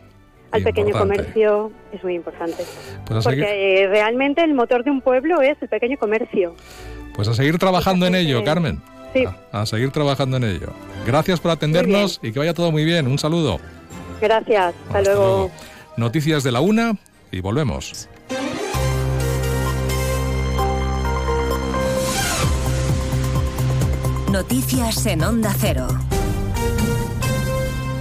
Speaker 12: al pequeño comercio es muy importante.
Speaker 2: Pues
Speaker 12: porque realmente el motor de un pueblo es el pequeño comercio.
Speaker 2: Pues a seguir trabajando en ello, Carmen.
Speaker 12: Sí.
Speaker 2: A, seguir trabajando en ello. Gracias por atendernos y que vaya todo muy bien. Un saludo.
Speaker 12: Gracias. Hasta, luego.
Speaker 2: Noticias de la una y volvemos.
Speaker 11: Noticias en Onda Cero.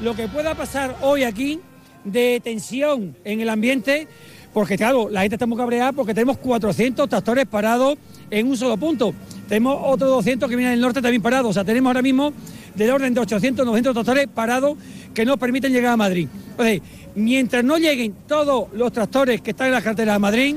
Speaker 13: lo que pueda pasar hoy aquí de tensión en el ambiente, porque claro, la gente está muy cabreada porque tenemos 400 tractores parados en un solo punto. Tenemos otros 200 que vienen del norte también parados. O sea, tenemos ahora mismo del orden de 800, 900 tractores parados que nos permiten llegar a Madrid. Entonces, mientras no lleguen todos los tractores que están en la carretera de Madrid,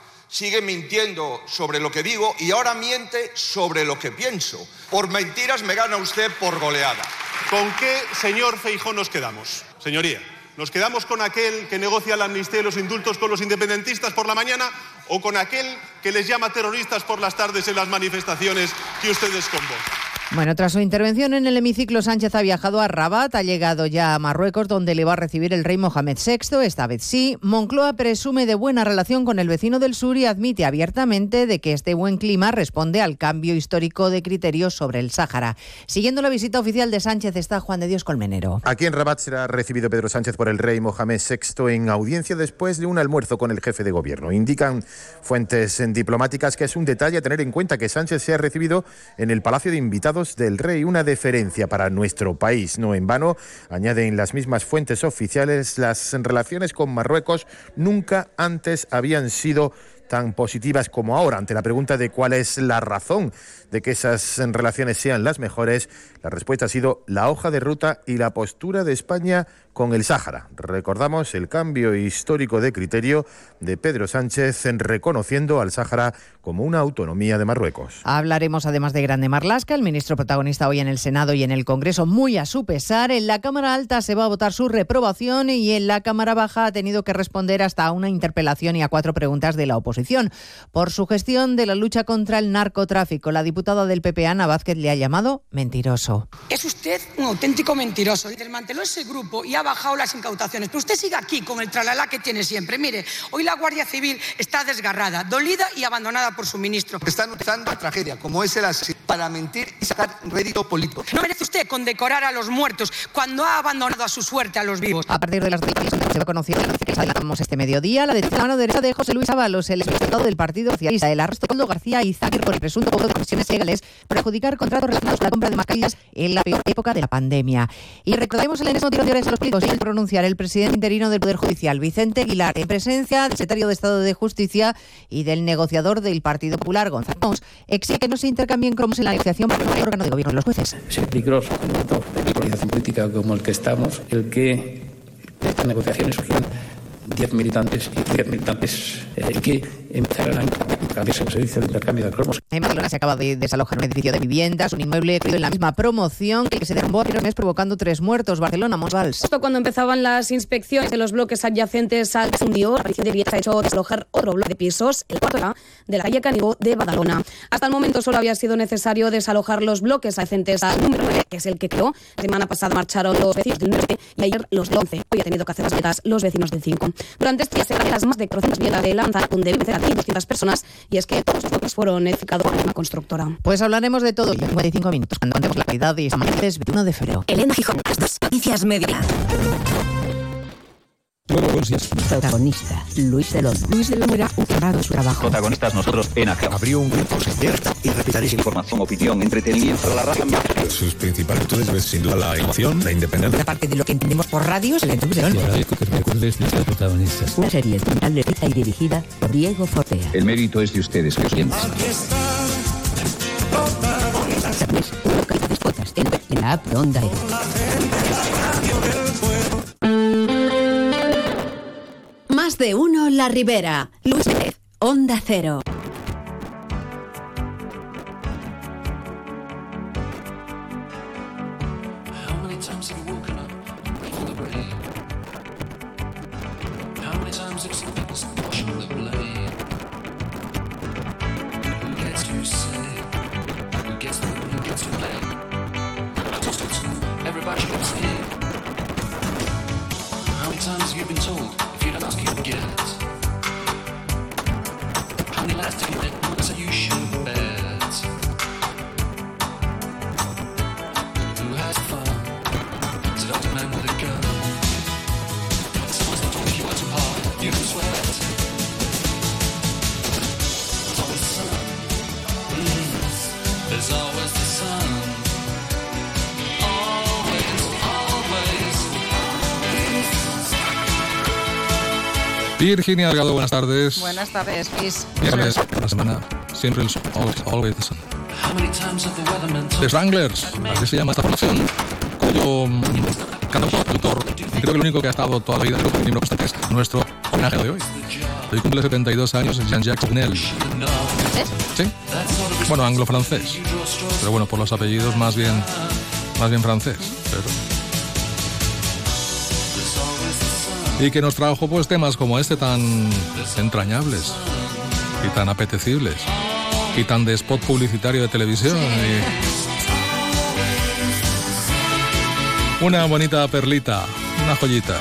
Speaker 14: sigue mintiendo sobre lo que digo y ahora miente sobre lo que pienso. Por mentiras me gana usted por goleada.
Speaker 15: ¿Con qué, señor Feijó, nos quedamos? Señoría, ¿nos quedamos con aquel que negocia la amnistía y los indultos con los independentistas por la mañana o con aquel que les llama terroristas por las tardes en las manifestaciones que ustedes convocan?
Speaker 16: Bueno, tras su intervención en el hemiciclo, Sánchez ha viajado a Rabat, ha llegado ya a Marruecos, donde le va a recibir el rey Mohamed VI, esta vez sí. Moncloa presume de buena relación con el vecino del sur y admite abiertamente de que este buen clima responde al cambio histórico de criterios sobre el Sáhara. Siguiendo la visita oficial de Sánchez está Juan de Dios Colmenero.
Speaker 17: Aquí en Rabat será recibido Pedro Sánchez por el rey Mohamed VI en audiencia después de un almuerzo con el jefe de gobierno. Indican fuentes diplomáticas que es un detalle a tener en cuenta que Sánchez sea recibido en el Palacio de Invitados del Rey, una deferencia para nuestro país. No en vano, añaden las mismas fuentes oficiales, las relaciones con Marruecos nunca antes habían sido tan positivas como ahora. Ante la pregunta de cuál es la razón de que esas relaciones sean las mejores, la respuesta ha sido la hoja de ruta y la postura de España con el Sáhara. Recordamos el cambio histórico de criterio de Pedro Sánchez en reconociendo al Sáhara como una autonomía de Marruecos.
Speaker 16: Hablaremos además de Grande Marlasca, el ministro protagonista hoy en el Senado y en el Congreso, muy a su pesar. En la Cámara Alta se va a votar su reprobación y en la Cámara Baja ha tenido que responder hasta a una interpelación y a cuatro preguntas de la oposición. Por su gestión de la lucha contra el narcotráfico, la diputada del PP, Ana Vázquez, le ha llamado mentiroso.
Speaker 18: Es usted un auténtico mentiroso. Desmanteló ese grupo y ha bajado las incautaciones. Pero usted sigue aquí con el tralala que tiene siempre. Mire, hoy la Guardia Civil está desgarrada, dolida y abandonada por su ministro.
Speaker 19: Están utilizando la tragedia, como es el asesino, para mentir y sacar rédito político.
Speaker 18: No merece usted condecorar a los muertos cuando ha abandonado a su suerte a los vivos.
Speaker 16: A partir de las 10 se va a conocer que salgamos este mediodía la derecha mano derecha de José Luis Ábalos, el exdiputado del Partido Socialista, el arresto de Coldo García y Záquer por el presunto cobro de comisiones legales para adjudicar contratos relacionados a la compra de mascarillas en la peor época de la pandemia. Y recordemos el enésimo tiro de a los plicos y el pronunciar el presidente interino del Poder Judicial, Vicente Aguilar, en presencia del secretario de Estado de Justicia y del negociador del Partido Popular, Gonzalo Pons, exige que no se intercambien cromos en la negociación por el órgano de gobierno de los jueces.
Speaker 20: Es peligroso, de polarización política como el que estamos, el que estas negociaciones surgieran 10 militantes y 10 militantes eh, que empezarán a cambiarse el servicio de intercambio de cromos.
Speaker 16: En Barcelona se acaba de desalojar un edificio de viviendas, un inmueble en la misma promoción que se derrumbó hace un mes provocando tres muertos. Barcelona, Mosvals.
Speaker 21: Esto cuando empezaban las inspecciones de los bloques adyacentes al fundió, la policía de Vieta ha hecho desalojar otro bloque de pisos, el cuarto de la calle Canigó de Badalona. Hasta el momento solo había sido necesario desalojar los bloques adyacentes al número 9, que es el que creó. La semana pasada marcharon los vecinos del 9 y ayer los de 11. Hoy ha tenido que hacer las metas los vecinos del 5. Durante este día se las más de 400 viviendas de Lanza, donde viven cerca de 200 personas, y es que todos los bloques fueron edificados por una constructora.
Speaker 16: Pues hablaremos de todo en 55 minutos, cuando andemos la calidad y estamos 21 de febrero.
Speaker 22: Elena Gijón, las noticias media.
Speaker 23: Protagonista, Luis Delón. Luis Delón era un cerrado en su trabajo.
Speaker 24: Protagonistas nosotros en acá.
Speaker 25: Abrió un grupo secreto y repitaréis
Speaker 24: información, opinión, entretenimiento. La radio.
Speaker 25: Sus principales virtudes sin duda la emoción, la independencia.
Speaker 23: Aparte de lo que entendemos por radios, la Luis
Speaker 24: que recuerdes protagonistas.
Speaker 23: Una serie especial escrita y dirigida por Diego Fortea.
Speaker 24: El mérito es de ustedes, los oyentes.
Speaker 23: En la app de Onda
Speaker 11: Más de uno La Ribera. Luis Onda Cero.
Speaker 26: Gets. How many times have you been told if you don't ask you
Speaker 2: Virginia Delgado, buenas tardes.
Speaker 27: Buenas tardes, Luis.
Speaker 2: Miércoles, la semana, siempre el sol, always, always the sun.
Speaker 26: The
Speaker 2: Stranglers, así se llama esta formación, cuyo mm, cantautor, autor, y creo que el único que ha estado toda la vida, creo que el miembro es nuestro homenaje de hoy. Hoy cumple 72 años Jean-Jacques Brunel. Sí, bueno, anglo-francés, pero bueno, por los apellidos más bien, más bien francés. Pero... Y que nos trajo pues temas como este tan entrañables y tan apetecibles y tan de spot publicitario de televisión. y Una bonita perlita, una joyita.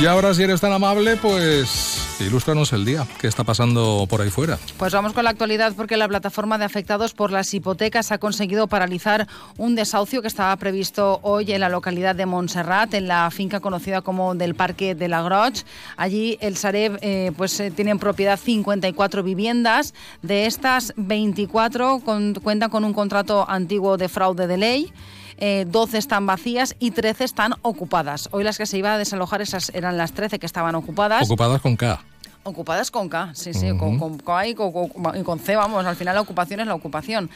Speaker 2: Y ahora si eres tan amable, pues ilústranos el día. ¿Qué está pasando por ahí fuera?
Speaker 27: Pues vamos con la actualidad porque la plataforma de afectados por las hipotecas ha conseguido paralizar un desahucio que estaba previsto hoy en la localidad de Montserrat, en la finca conocida como del Parque de la Groch. Allí el Sareb eh, pues, eh, tiene en propiedad 54 viviendas. De estas, 24 con- cuentan con un contrato antiguo de fraude de ley. Eh, 12 están vacías y 13 están ocupadas. Hoy las que se iban a desalojar esas eran las 13 que estaban ocupadas.
Speaker 2: Ocupadas con K.
Speaker 27: Ocupadas con K, sí, sí,
Speaker 2: Ujú.
Speaker 27: con, con K y con, con- C, vamos, al final la ocupación es la ocupación.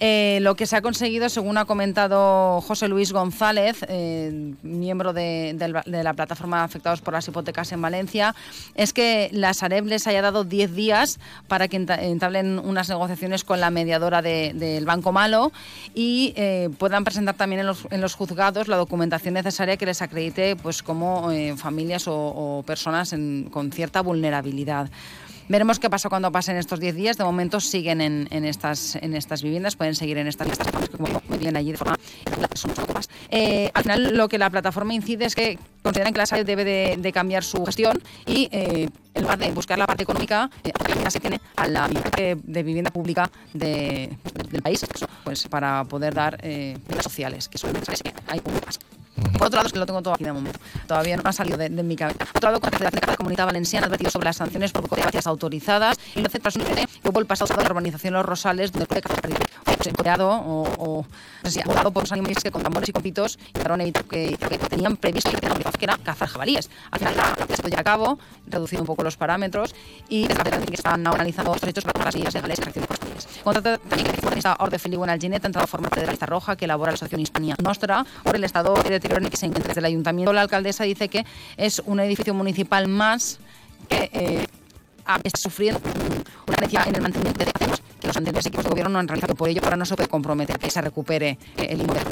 Speaker 27: Eh, lo que se ha conseguido, según ha comentado José Luis González, eh, miembro de, de la plataforma Afectados por las Hipotecas en Valencia, es que la Sareb les haya dado 10 días para que enta- entablen unas negociaciones con la mediadora de- del Banco Malo y eh, puedan presentar también en los, en los juzgados la documentación necesaria que les acredite pues, como familias o, o personas en- con cierta vulnerabilidad. Veremos qué pasa cuando pasen estos 10 días. De momento siguen en, en estas, en estas viviendas, pueden seguir en estas viviendas, como viven allí de forma... Eh, al final lo que la plataforma incide es que consideran que la SAE debe de, de cambiar su gestión y eh, en lugar de buscar la parte económica, eh, la se tiene a la de, de vivienda pública de- del país, pues para poder dar eh, sociales, que son que hay públicas. Por otro lado, es que lo tengo todo aquí de momento. Todavía no ha salido de, de mi cabeza. Por otro lado, con la de la Comunidad Valenciana ha advertido sobre las sanciones por cooperativas autorizadas y lo hace tras un que hubo el pasado sábado en la urbanización Los Rosales, donde de fue pues, encoreado o, o no sé si abordado por los animales que con tambores y con pitos intentaron evitar que, que tenían previsto que tenían que era cazar jabalíes. Al final, se ya a cabo, reducido un poco los parámetros y la que están analizando estos hechos para las medidas legales y acciones correspondientes. Contrata también que el futbolista Orde Feliu en Alginet ha entrado a formar parte de la lista roja que elabora la Asociación Hispania Nostra por el estado de deterioro en el que se encuentra desde el ayuntamiento. La alcaldesa dice que es un edificio municipal más que eh, está sufriendo una carencia en el mantenimiento de acciones que los anteriores equipos de gobierno no han realizado. Por ello, ahora no se puede comprometer que se recupere eh, el inmueble.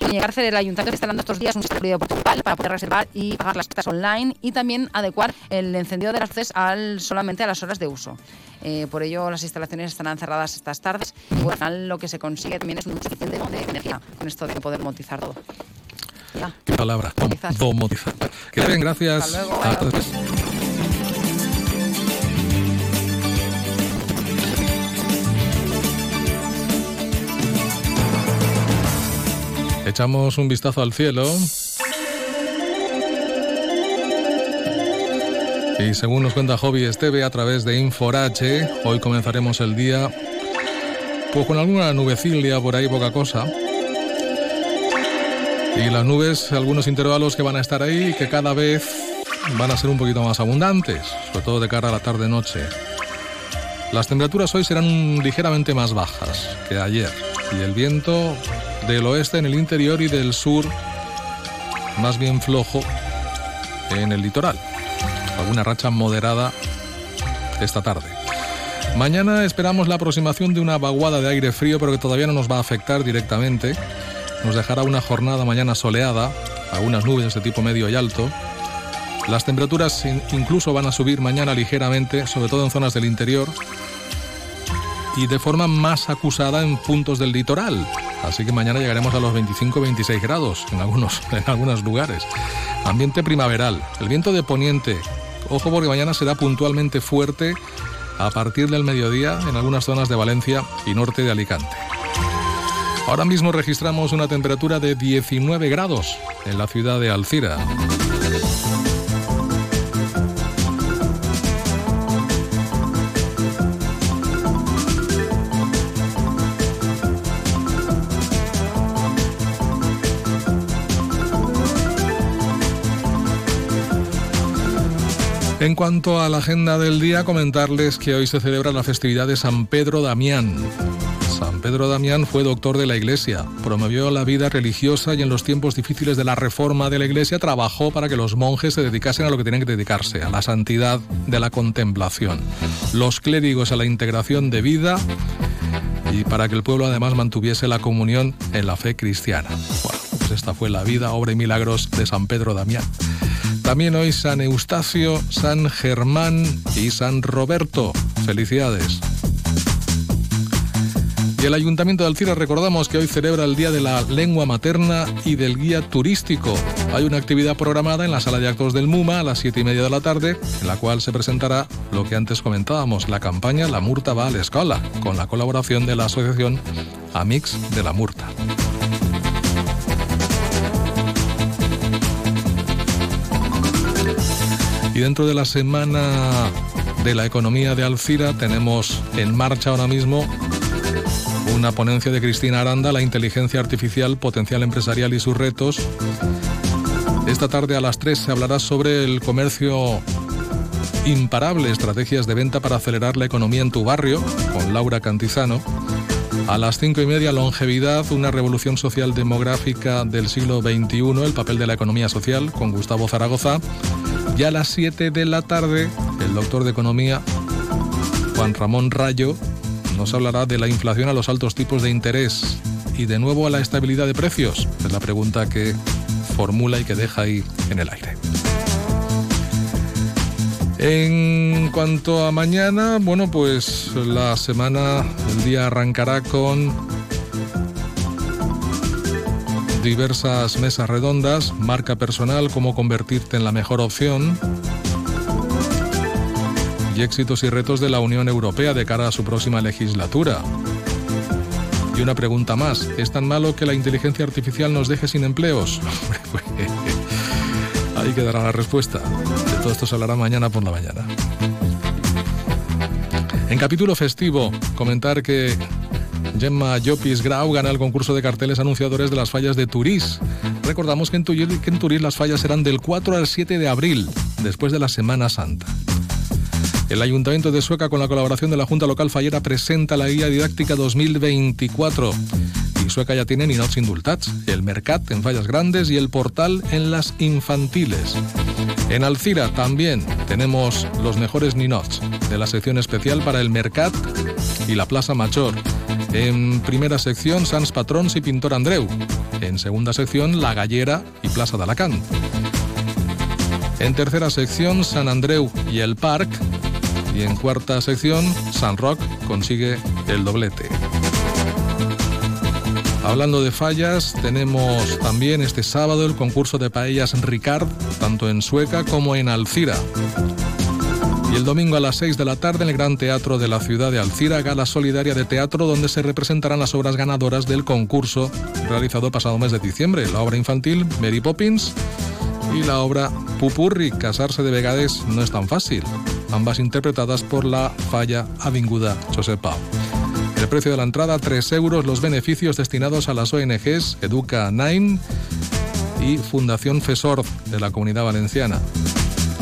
Speaker 27: En Cárcel, el ayuntamiento está dando estos días un sistema de portal para poder reservar y pagar las citas online y también adecuar el encendido de las luces al, solamente a las horas de uso. Eh, por ello, las instalaciones estarán cerradas estas tardes y bueno, al final lo que se consigue también es un suficiente de energía con esto de poder monetizar todo. Ya.
Speaker 2: Qué palabra. Dom- Domotizar. Que bien, gracias.
Speaker 27: Hasta luego.
Speaker 2: Hasta después. Echamos un vistazo al cielo. Y según nos cuenta Hobby Esteve a través de Inforache, hoy comenzaremos el día pues con alguna nubecilla por ahí, poca cosa. Y las nubes, algunos intervalos que van a estar ahí que cada vez van a ser un poquito más abundantes, sobre todo de cara a la tarde-noche. Las temperaturas hoy serán ligeramente más bajas que ayer y el viento del oeste en el interior y del sur más bien flojo en el litoral. Alguna racha moderada esta tarde. Mañana esperamos la aproximación de una vaguada de aire frío, pero que todavía no nos va a afectar directamente. Nos dejará una jornada mañana soleada, algunas nubes de tipo medio y alto. Las temperaturas incluso van a subir mañana ligeramente, sobre todo en zonas del interior, y de forma más acusada en puntos del litoral. Así que mañana llegaremos a los 25-26 grados en algunos, en algunos lugares. Ambiente primaveral. El viento de poniente. Ojo porque mañana será puntualmente fuerte a partir del mediodía en algunas zonas de Valencia y norte de Alicante. Ahora mismo registramos una temperatura de 19 grados en la ciudad de Alcira. En cuanto a la agenda del día, comentarles que hoy se celebra la festividad de San Pedro Damián. San Pedro Damián fue doctor de la Iglesia, promovió la vida religiosa y en los tiempos difíciles de la reforma de la Iglesia trabajó para que los monjes se dedicasen a lo que tenían que dedicarse, a la santidad de la contemplación, los clérigos a la integración de vida y para que el pueblo además mantuviese la comunión en la fe cristiana. Bueno, pues esta fue la vida, obra y milagros de San Pedro Damián. También hoy San Eustacio, San Germán y San Roberto. Felicidades. Y el Ayuntamiento de Alcira recordamos que hoy celebra el Día de la Lengua Materna y del Guía Turístico. Hay una actividad programada en la sala de actos del MUMA a las siete y media de la tarde, en la cual se presentará lo que antes comentábamos, la campaña La Murta va a la escuela, con la colaboración de la asociación Amix de la Murta. Y dentro de la semana de la economía de Alcira tenemos en marcha ahora mismo una ponencia de Cristina Aranda, la inteligencia artificial, potencial empresarial y sus retos. Esta tarde a las 3 se hablará sobre el comercio imparable, estrategias de venta para acelerar la economía en tu barrio, con Laura Cantizano. A las cinco y media, longevidad, una revolución social demográfica del siglo XXI, el papel de la economía social, con Gustavo Zaragoza. Y a las 7 de la tarde, el doctor de Economía, Juan Ramón Rayo, nos hablará de la inflación a los altos tipos de interés y de nuevo a la estabilidad de precios. Es la pregunta que formula y que deja ahí en el aire. En cuanto a mañana, bueno, pues la semana, el día arrancará con diversas mesas redondas, marca personal, cómo convertirte en la mejor opción y éxitos y retos de la Unión Europea de cara a su próxima legislatura. Y una pregunta más, ¿es tan malo que la inteligencia artificial nos deje sin empleos? Pues, ahí quedará la respuesta. De todo esto se hablará mañana por la mañana. En capítulo festivo, comentar que Gemma Llopis Grau gana el concurso de carteles anunciadores de las fallas de Turís. Recordamos que en, Turís las fallas serán del 4 al 7 de abril, después de la Semana Santa. El Ayuntamiento de Sueca, con la colaboración de la Junta Local Fallera, presenta la Guía Didáctica 2024. Y Sueca ya tiene Ninots Indultats, el Mercat en fallas grandes y el portal en las infantiles. En Alcira también tenemos los mejores Ninots de la sección especial para el Mercat y la Plaza Mayor. En primera sección, Sans Patrons y Pintor Andreu. En segunda sección, La Gallera y Plaza de Alacant. En tercera sección, San Andreu y el Parc. Y en cuarta sección, San Rock consigue el doblete. Hablando de fallas, tenemos también este sábado el concurso de paellas Ricard, tanto en Sueca como en Alcira. Y el domingo a las 6 de la tarde en el Gran Teatro de la ciudad de Alcira, gala solidaria de teatro donde se representarán las obras ganadoras del concurso realizado pasado mes de diciembre. La obra infantil Mary Poppins y la obra Pupurri, Casarse de Vegades no es tan fácil, ambas interpretadas por la falla Avinguda Josep Pau. El precio de la entrada 3 euros, los beneficios destinados a las ONGs Educa Nine y Fundación FESOR de la Comunidad Valenciana.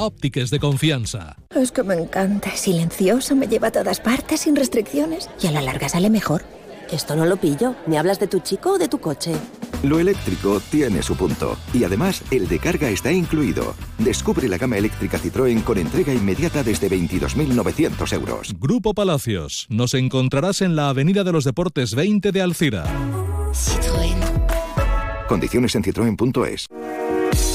Speaker 2: óptiques de confianza.
Speaker 28: Es que me encanta. Es silencioso, me lleva a todas partes sin restricciones y a la larga sale mejor.
Speaker 29: Esto no lo pillo. ¿Me hablas de tu chico o de tu coche?
Speaker 30: Lo eléctrico tiene su punto. Y además, el de carga está incluido. Descubre la gama eléctrica Citroën con entrega inmediata desde 22.900 euros.
Speaker 2: Grupo Palacios, nos encontrarás en la Avenida de los Deportes 20 de Alcira.
Speaker 30: Condiciones en citroen.es.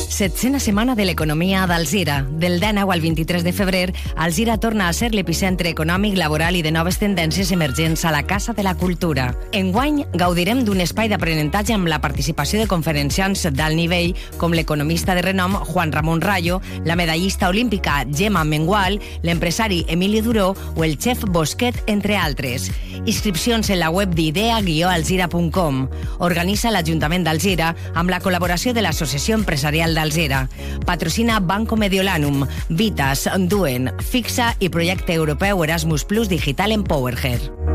Speaker 10: Setzena setmana de l'economia d'Alzira. Del 19 al 23 de febrer, Alzira torna a ser l'epicentre econòmic, laboral i de noves tendències emergents a la Casa de la Cultura. Enguany, gaudirem d'un espai d'aprenentatge amb la participació de conferenciants d'alt nivell com l'economista de renom Juan Ramon Rayo, la medallista olímpica Gemma Mengual, l'empresari Emili Duró o el xef Bosquet, entre altres. Inscripcions en la web d'idea-alzira.com. Organitza l'Ajuntament d'Alzira amb la col·laboració de l'Associació Empresarial d'Alzira. Patrocina Banco Mediolanum, Vitas, Duen, Fixa y Proyecto Europeo Erasmus Plus Digital Empowerhead.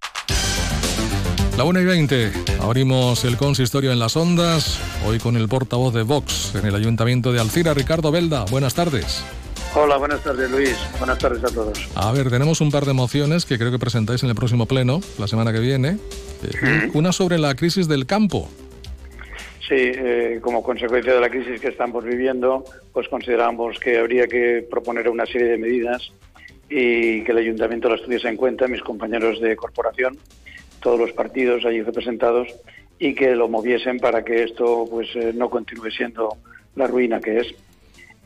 Speaker 2: La 1 y 20. Abrimos el consistorio en las ondas. Hoy con el portavoz de Vox en el Ayuntamiento de Alcira, Ricardo Belda. Buenas tardes.
Speaker 31: Hola, buenas tardes Luis. Buenas tardes a todos.
Speaker 2: A ver, tenemos un par de mociones que creo que presentáis en el próximo pleno, la semana que viene. Eh, Una sobre la crisis del campo.
Speaker 31: Sí, eh, como consecuencia de la crisis que estamos viviendo, pues consideramos que habría que proponer una serie de medidas y que el ayuntamiento las tuviese en cuenta, mis compañeros de corporación, todos los partidos allí representados, y que lo moviesen para que esto pues eh, no continúe siendo la ruina que es.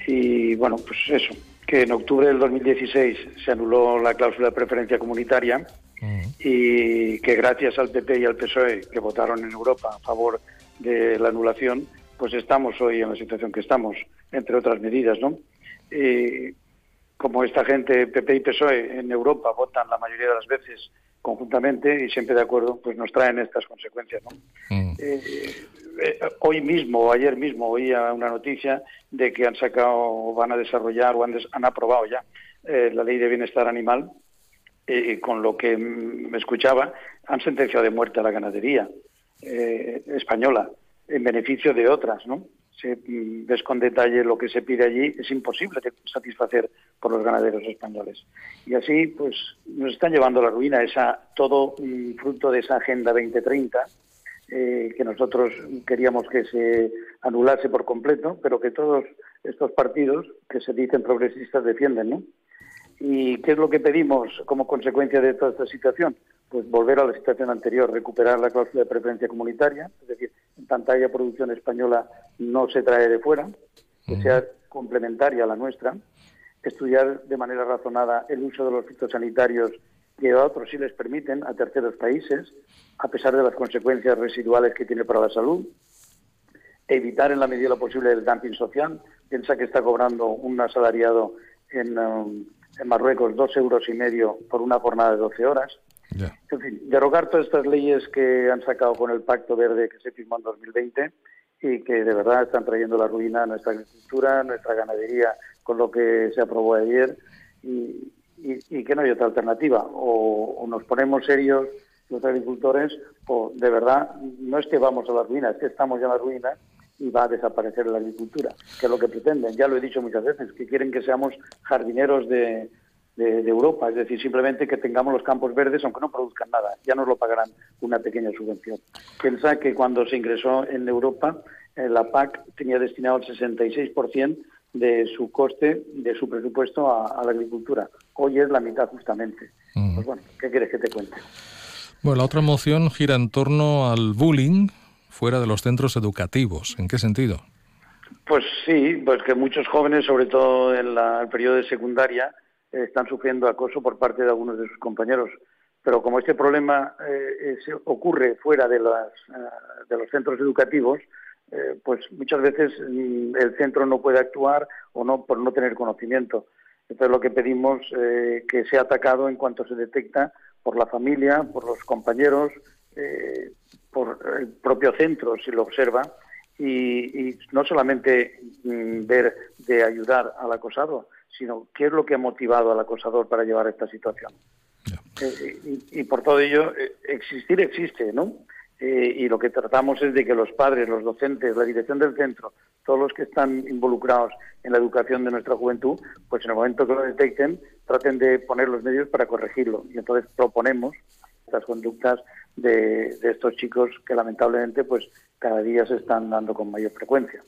Speaker 31: Y bueno, pues eso, que en octubre del 2016 se anuló la cláusula de preferencia comunitaria y que gracias al PP y al PSOE que votaron en Europa a favor de la anulación, pues estamos hoy en la situación que estamos, entre otras medidas, ¿no? Eh, como esta gente, PP y PSOE, en Europa votan la mayoría de las veces conjuntamente y siempre de acuerdo, pues nos traen estas consecuencias, ¿no? Eh, eh, hoy mismo o ayer mismo oía una noticia de que han sacado, o van a desarrollar o han, des- han aprobado ya eh, la ley de bienestar animal, con lo que mm, me escuchaba, han sentenciado de muerte a la ganadería española en beneficio de otras, ¿no? Si mm, ves con detalle lo que se pide allí, es imposible satisfacer por los ganaderos españoles. Y así, pues, nos están llevando a la ruina, esa, todo mm, fruto de esa Agenda 2030, eh, que nosotros queríamos que se anulase por completo, pero que todos estos partidos que se dicen progresistas defienden, ¿no? ¿Y qué es lo que pedimos como consecuencia de toda esta situación? Pues volver a la situación anterior, recuperar la cláusula de preferencia comunitaria, es decir, en tanta haya producción española no se trae de fuera, que sea complementaria a la nuestra, estudiar de manera razonada el uso de los fitosanitarios y a otros sí les permiten a terceros países, a pesar de las consecuencias residuales que tiene para la salud. Evitar en la medida de lo posible el dumping social. Piensa que está cobrando un asalariado en, um, en Marruecos dos euros y medio por una jornada de 12 horas. En fin, derogar todas estas leyes que han sacado con el Pacto Verde que se firmó en 2020 y que de verdad están trayendo la ruina a nuestra agricultura, a nuestra ganadería, con lo que se aprobó ayer, y, y- y que no hay otra alternativa. O, o nos ponemos serios los agricultores, o de verdad no es que vamos a la ruina, es que estamos ya en la ruina y va a desaparecer la agricultura, que es lo que pretenden. Ya lo he dicho muchas veces, que quieren que seamos jardineros de, de- de Europa, es decir, simplemente que tengamos los campos verdes aunque no produzcan nada, ya nos lo pagarán una pequeña subvención. Piensa que cuando se ingresó en Europa, eh, la PAC tenía destinado el 66% de su coste, de su presupuesto a, a la agricultura. Hoy es la mitad justamente. Pues bueno, ¿qué quieres que te cuente?
Speaker 2: Bueno, la otra moción gira en torno al bullying fuera de los centros educativos. ¿En qué sentido?
Speaker 31: Pues sí, pues que muchos jóvenes, sobre todo en la- el periodo de secundaria, están sufriendo acoso por parte de algunos de sus compañeros. Pero como este problema eh, eh, se ocurre fuera de, las, eh, de los centros educativos, eh, pues muchas veces mm, el centro no puede actuar o no por no tener conocimiento. Entonces lo que pedimos eh, que sea atacado en cuanto se detecta por la familia, por los compañeros, eh, por el propio centro si lo observa y, y no solamente mm, ver de ayudar al acosado, sino qué es lo que ha motivado al acosador para llevar a esta situación. Eh, y, y por todo ello, eh, existir existe, ¿no? Eh, y lo que tratamos es de que los padres, los docentes, la dirección del centro, todos los que están involucrados en la educación de nuestra juventud, pues en el momento que lo detecten, traten de poner los medios para corregirlo. Y entonces proponemos estas conductas de, de estos chicos que lamentablemente pues cada día se están dando con mayor frecuencia.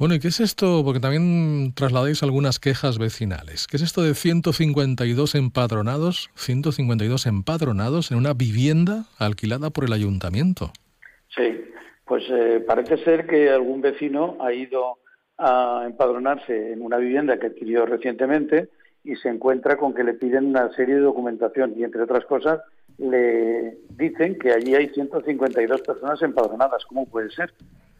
Speaker 2: Bueno, ¿y qué es esto? Porque también trasladáis algunas quejas vecinales. ¿Qué es esto de 152 empadronados, 152 empadronados en una vivienda alquilada por el ayuntamiento?
Speaker 31: Sí, pues eh, parece ser que algún vecino ha ido a empadronarse en una vivienda que adquirió recientemente y se encuentra con que le piden una serie de documentación y, entre otras cosas, le dicen que allí hay 152 personas empadronadas. ¿Cómo puede ser?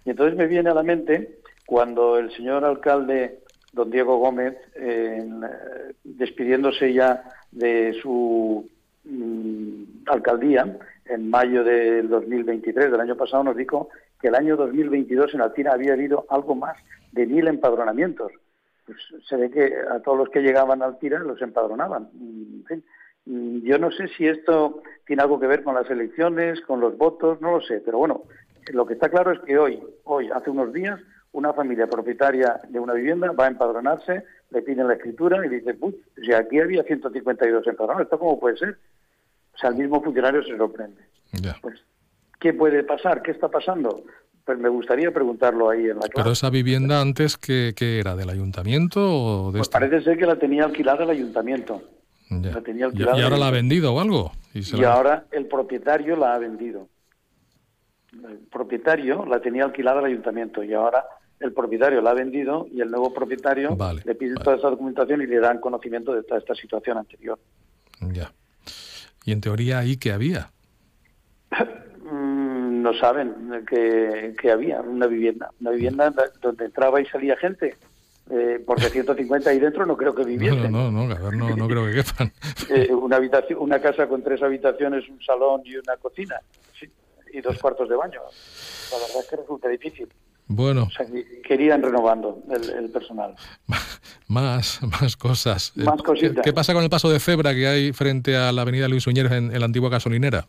Speaker 31: Y entonces me viene a la mente cuando el señor alcalde, don Diego Gómez, eh, despidiéndose ya de su mm, alcaldía en mayo del 2023, del año pasado, nos dijo que el año 2022 en Alcina había habido algo más de mil empadronamientos. Pues se ve que a todos los que llegaban a Alcira los empadronaban. Mm, yo no sé si esto tiene algo que ver con las elecciones, con los votos, no lo sé, pero bueno, lo que está claro es que hoy, hoy, hace unos días, una familia propietaria de una vivienda va a empadronarse, le piden la escritura y dice, uy, si aquí había 152 empadronados, ¿esto cómo puede ser? O sea, el mismo funcionario se sorprende. Pues, ¿qué puede pasar? ¿Qué está pasando? Pues me gustaría preguntarlo ahí en la clase.
Speaker 2: Pero esa vivienda antes, ¿qué, qué era? ¿Del ayuntamiento o de
Speaker 31: Pues parece ser que la tenía alquilada el ayuntamiento. La tenía
Speaker 2: ¿Y,
Speaker 31: alquilada
Speaker 2: y ahora
Speaker 31: el-
Speaker 2: la ha vendido o algo? Y se
Speaker 31: y
Speaker 2: la-
Speaker 31: ahora el propietario la ha vendido. El propietario la tenía alquilada el ayuntamiento y ahora el propietario la ha vendido y el nuevo propietario le pide toda esa documentación y le dan conocimiento de toda esta situación anterior.
Speaker 2: Ya. Y en teoría ahí que había.
Speaker 31: Mm, no saben que, que había una vivienda, una vivienda da- donde entraba y salía gente. Eh, porque 150 ahí dentro no creo que
Speaker 2: No,
Speaker 31: viviesen.
Speaker 2: no, no, a ver, no, no creo que quepan.
Speaker 31: Eh, una habitación, una casa con tres habitaciones, un salón y una cocina sí, y dos cuartos de baño. La verdad es que resulta difícil.
Speaker 2: Bueno,
Speaker 31: O sea, que querían renovando el, el personal.
Speaker 2: más, más cosas.
Speaker 31: Más cositas.
Speaker 2: ¿Qué, pasa con el paso de cebra que hay frente a la avenida Luis Uñeros en, en la antigua gasolinera?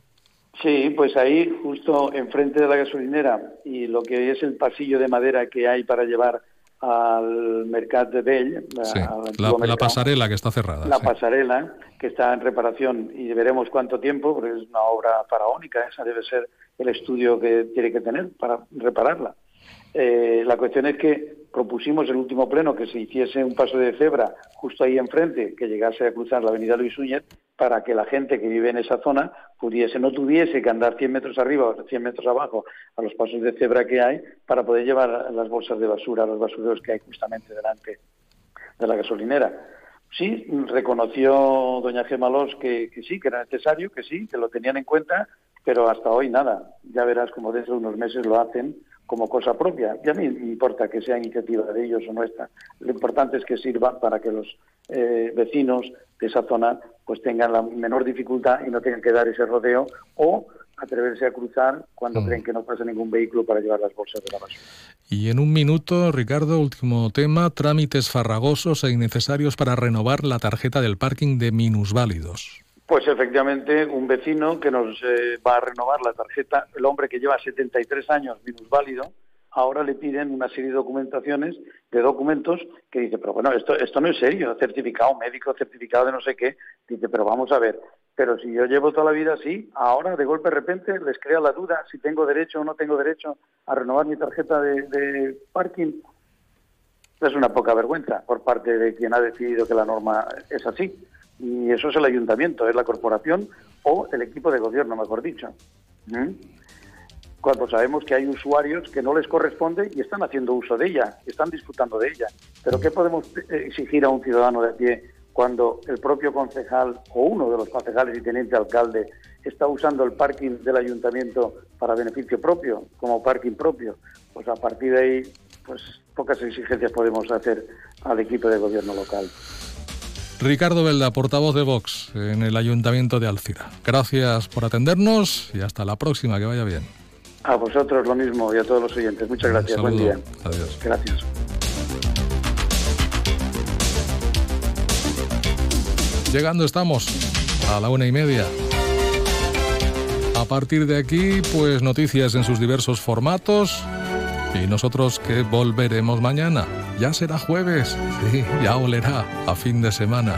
Speaker 31: Sí, pues ahí, justo enfrente de la gasolinera y lo que es el pasillo de madera que hay para llevar al Mercat de Bell, la-
Speaker 2: Sí, la, pasarela que está cerrada.
Speaker 31: la
Speaker 2: sí.
Speaker 31: pasarela, que está en reparación y veremos cuánto tiempo, porque es una obra faraónica, esa debe ser el estudio que tiene que tener para repararla. Eh, la cuestión es que propusimos el último pleno que se hiciese un paso de cebra justo ahí enfrente, que llegase a cruzar la avenida Luis Úñez, para que la gente que vive en esa zona pudiese, no tuviese que andar 100 metros arriba o 100 metros abajo a los pasos de cebra que hay para poder llevar las bolsas de basura los basureros que hay justamente delante de la gasolinera. Sí, reconoció doña Gemalós que, que sí, que era necesario, que sí, que lo tenían en cuenta, pero hasta hoy nada. Ya verás como dentro de unos meses lo hacen como cosa propia. Y a mí me importa que sea iniciativa de ellos o nuestra. Lo importante es que sirva para que los eh, vecinos de esa zona pues tengan la menor dificultad y no tengan que dar ese rodeo o atreverse a cruzar cuando creen que no pasa ningún vehículo para llevar las bolsas de la basura.
Speaker 2: Y en un minuto, Ricardo, último tema, trámites farragosos e innecesarios para renovar la tarjeta del parking de minusválidos.
Speaker 31: Pues efectivamente, un vecino que nos eh, va a renovar la tarjeta, el hombre que lleva 73 años minusválido, ahora le piden una serie de documentaciones, de documentos, que dice, pero bueno, esto, esto no es serio, certificado médico, certificado de no sé qué, dice, pero vamos a ver, pero si yo llevo toda la vida así, ahora de golpe de repente les crea la duda si tengo derecho o no tengo derecho a renovar mi tarjeta de, de parking. Es una poca vergüenza por parte de quien ha decidido que la norma es así. Y eso es el ayuntamiento, es la corporación o el equipo de gobierno, mejor dicho. ¿Mm? Cuando sabemos que hay usuarios que no les corresponde y están haciendo uso de ella, están disfrutando de ella. Pero ¿qué podemos exigir a un ciudadano de pie cuando el propio concejal o uno de los concejales y teniente alcalde está usando el parking del ayuntamiento para beneficio propio, como parking propio, pues a partir de ahí, pues pocas exigencias podemos hacer al equipo de gobierno local.
Speaker 2: Ricardo Velda, portavoz de Vox en el Ayuntamiento de Alcira. Gracias por atendernos y hasta la próxima, que vaya bien.
Speaker 31: A vosotros lo mismo y a todos los oyentes. Muchas gracias. Buen día.
Speaker 2: Adiós.
Speaker 31: Gracias.
Speaker 2: Llegando estamos a la una y media. A partir de aquí, pues noticias en sus diversos formatos. Y nosotros que volveremos mañana. Ya será jueves. Sí, ya olerá a fin de semana.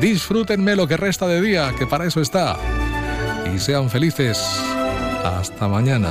Speaker 2: Disfrútenme lo que resta de día, que para eso está. Y sean felices. Hasta mañana.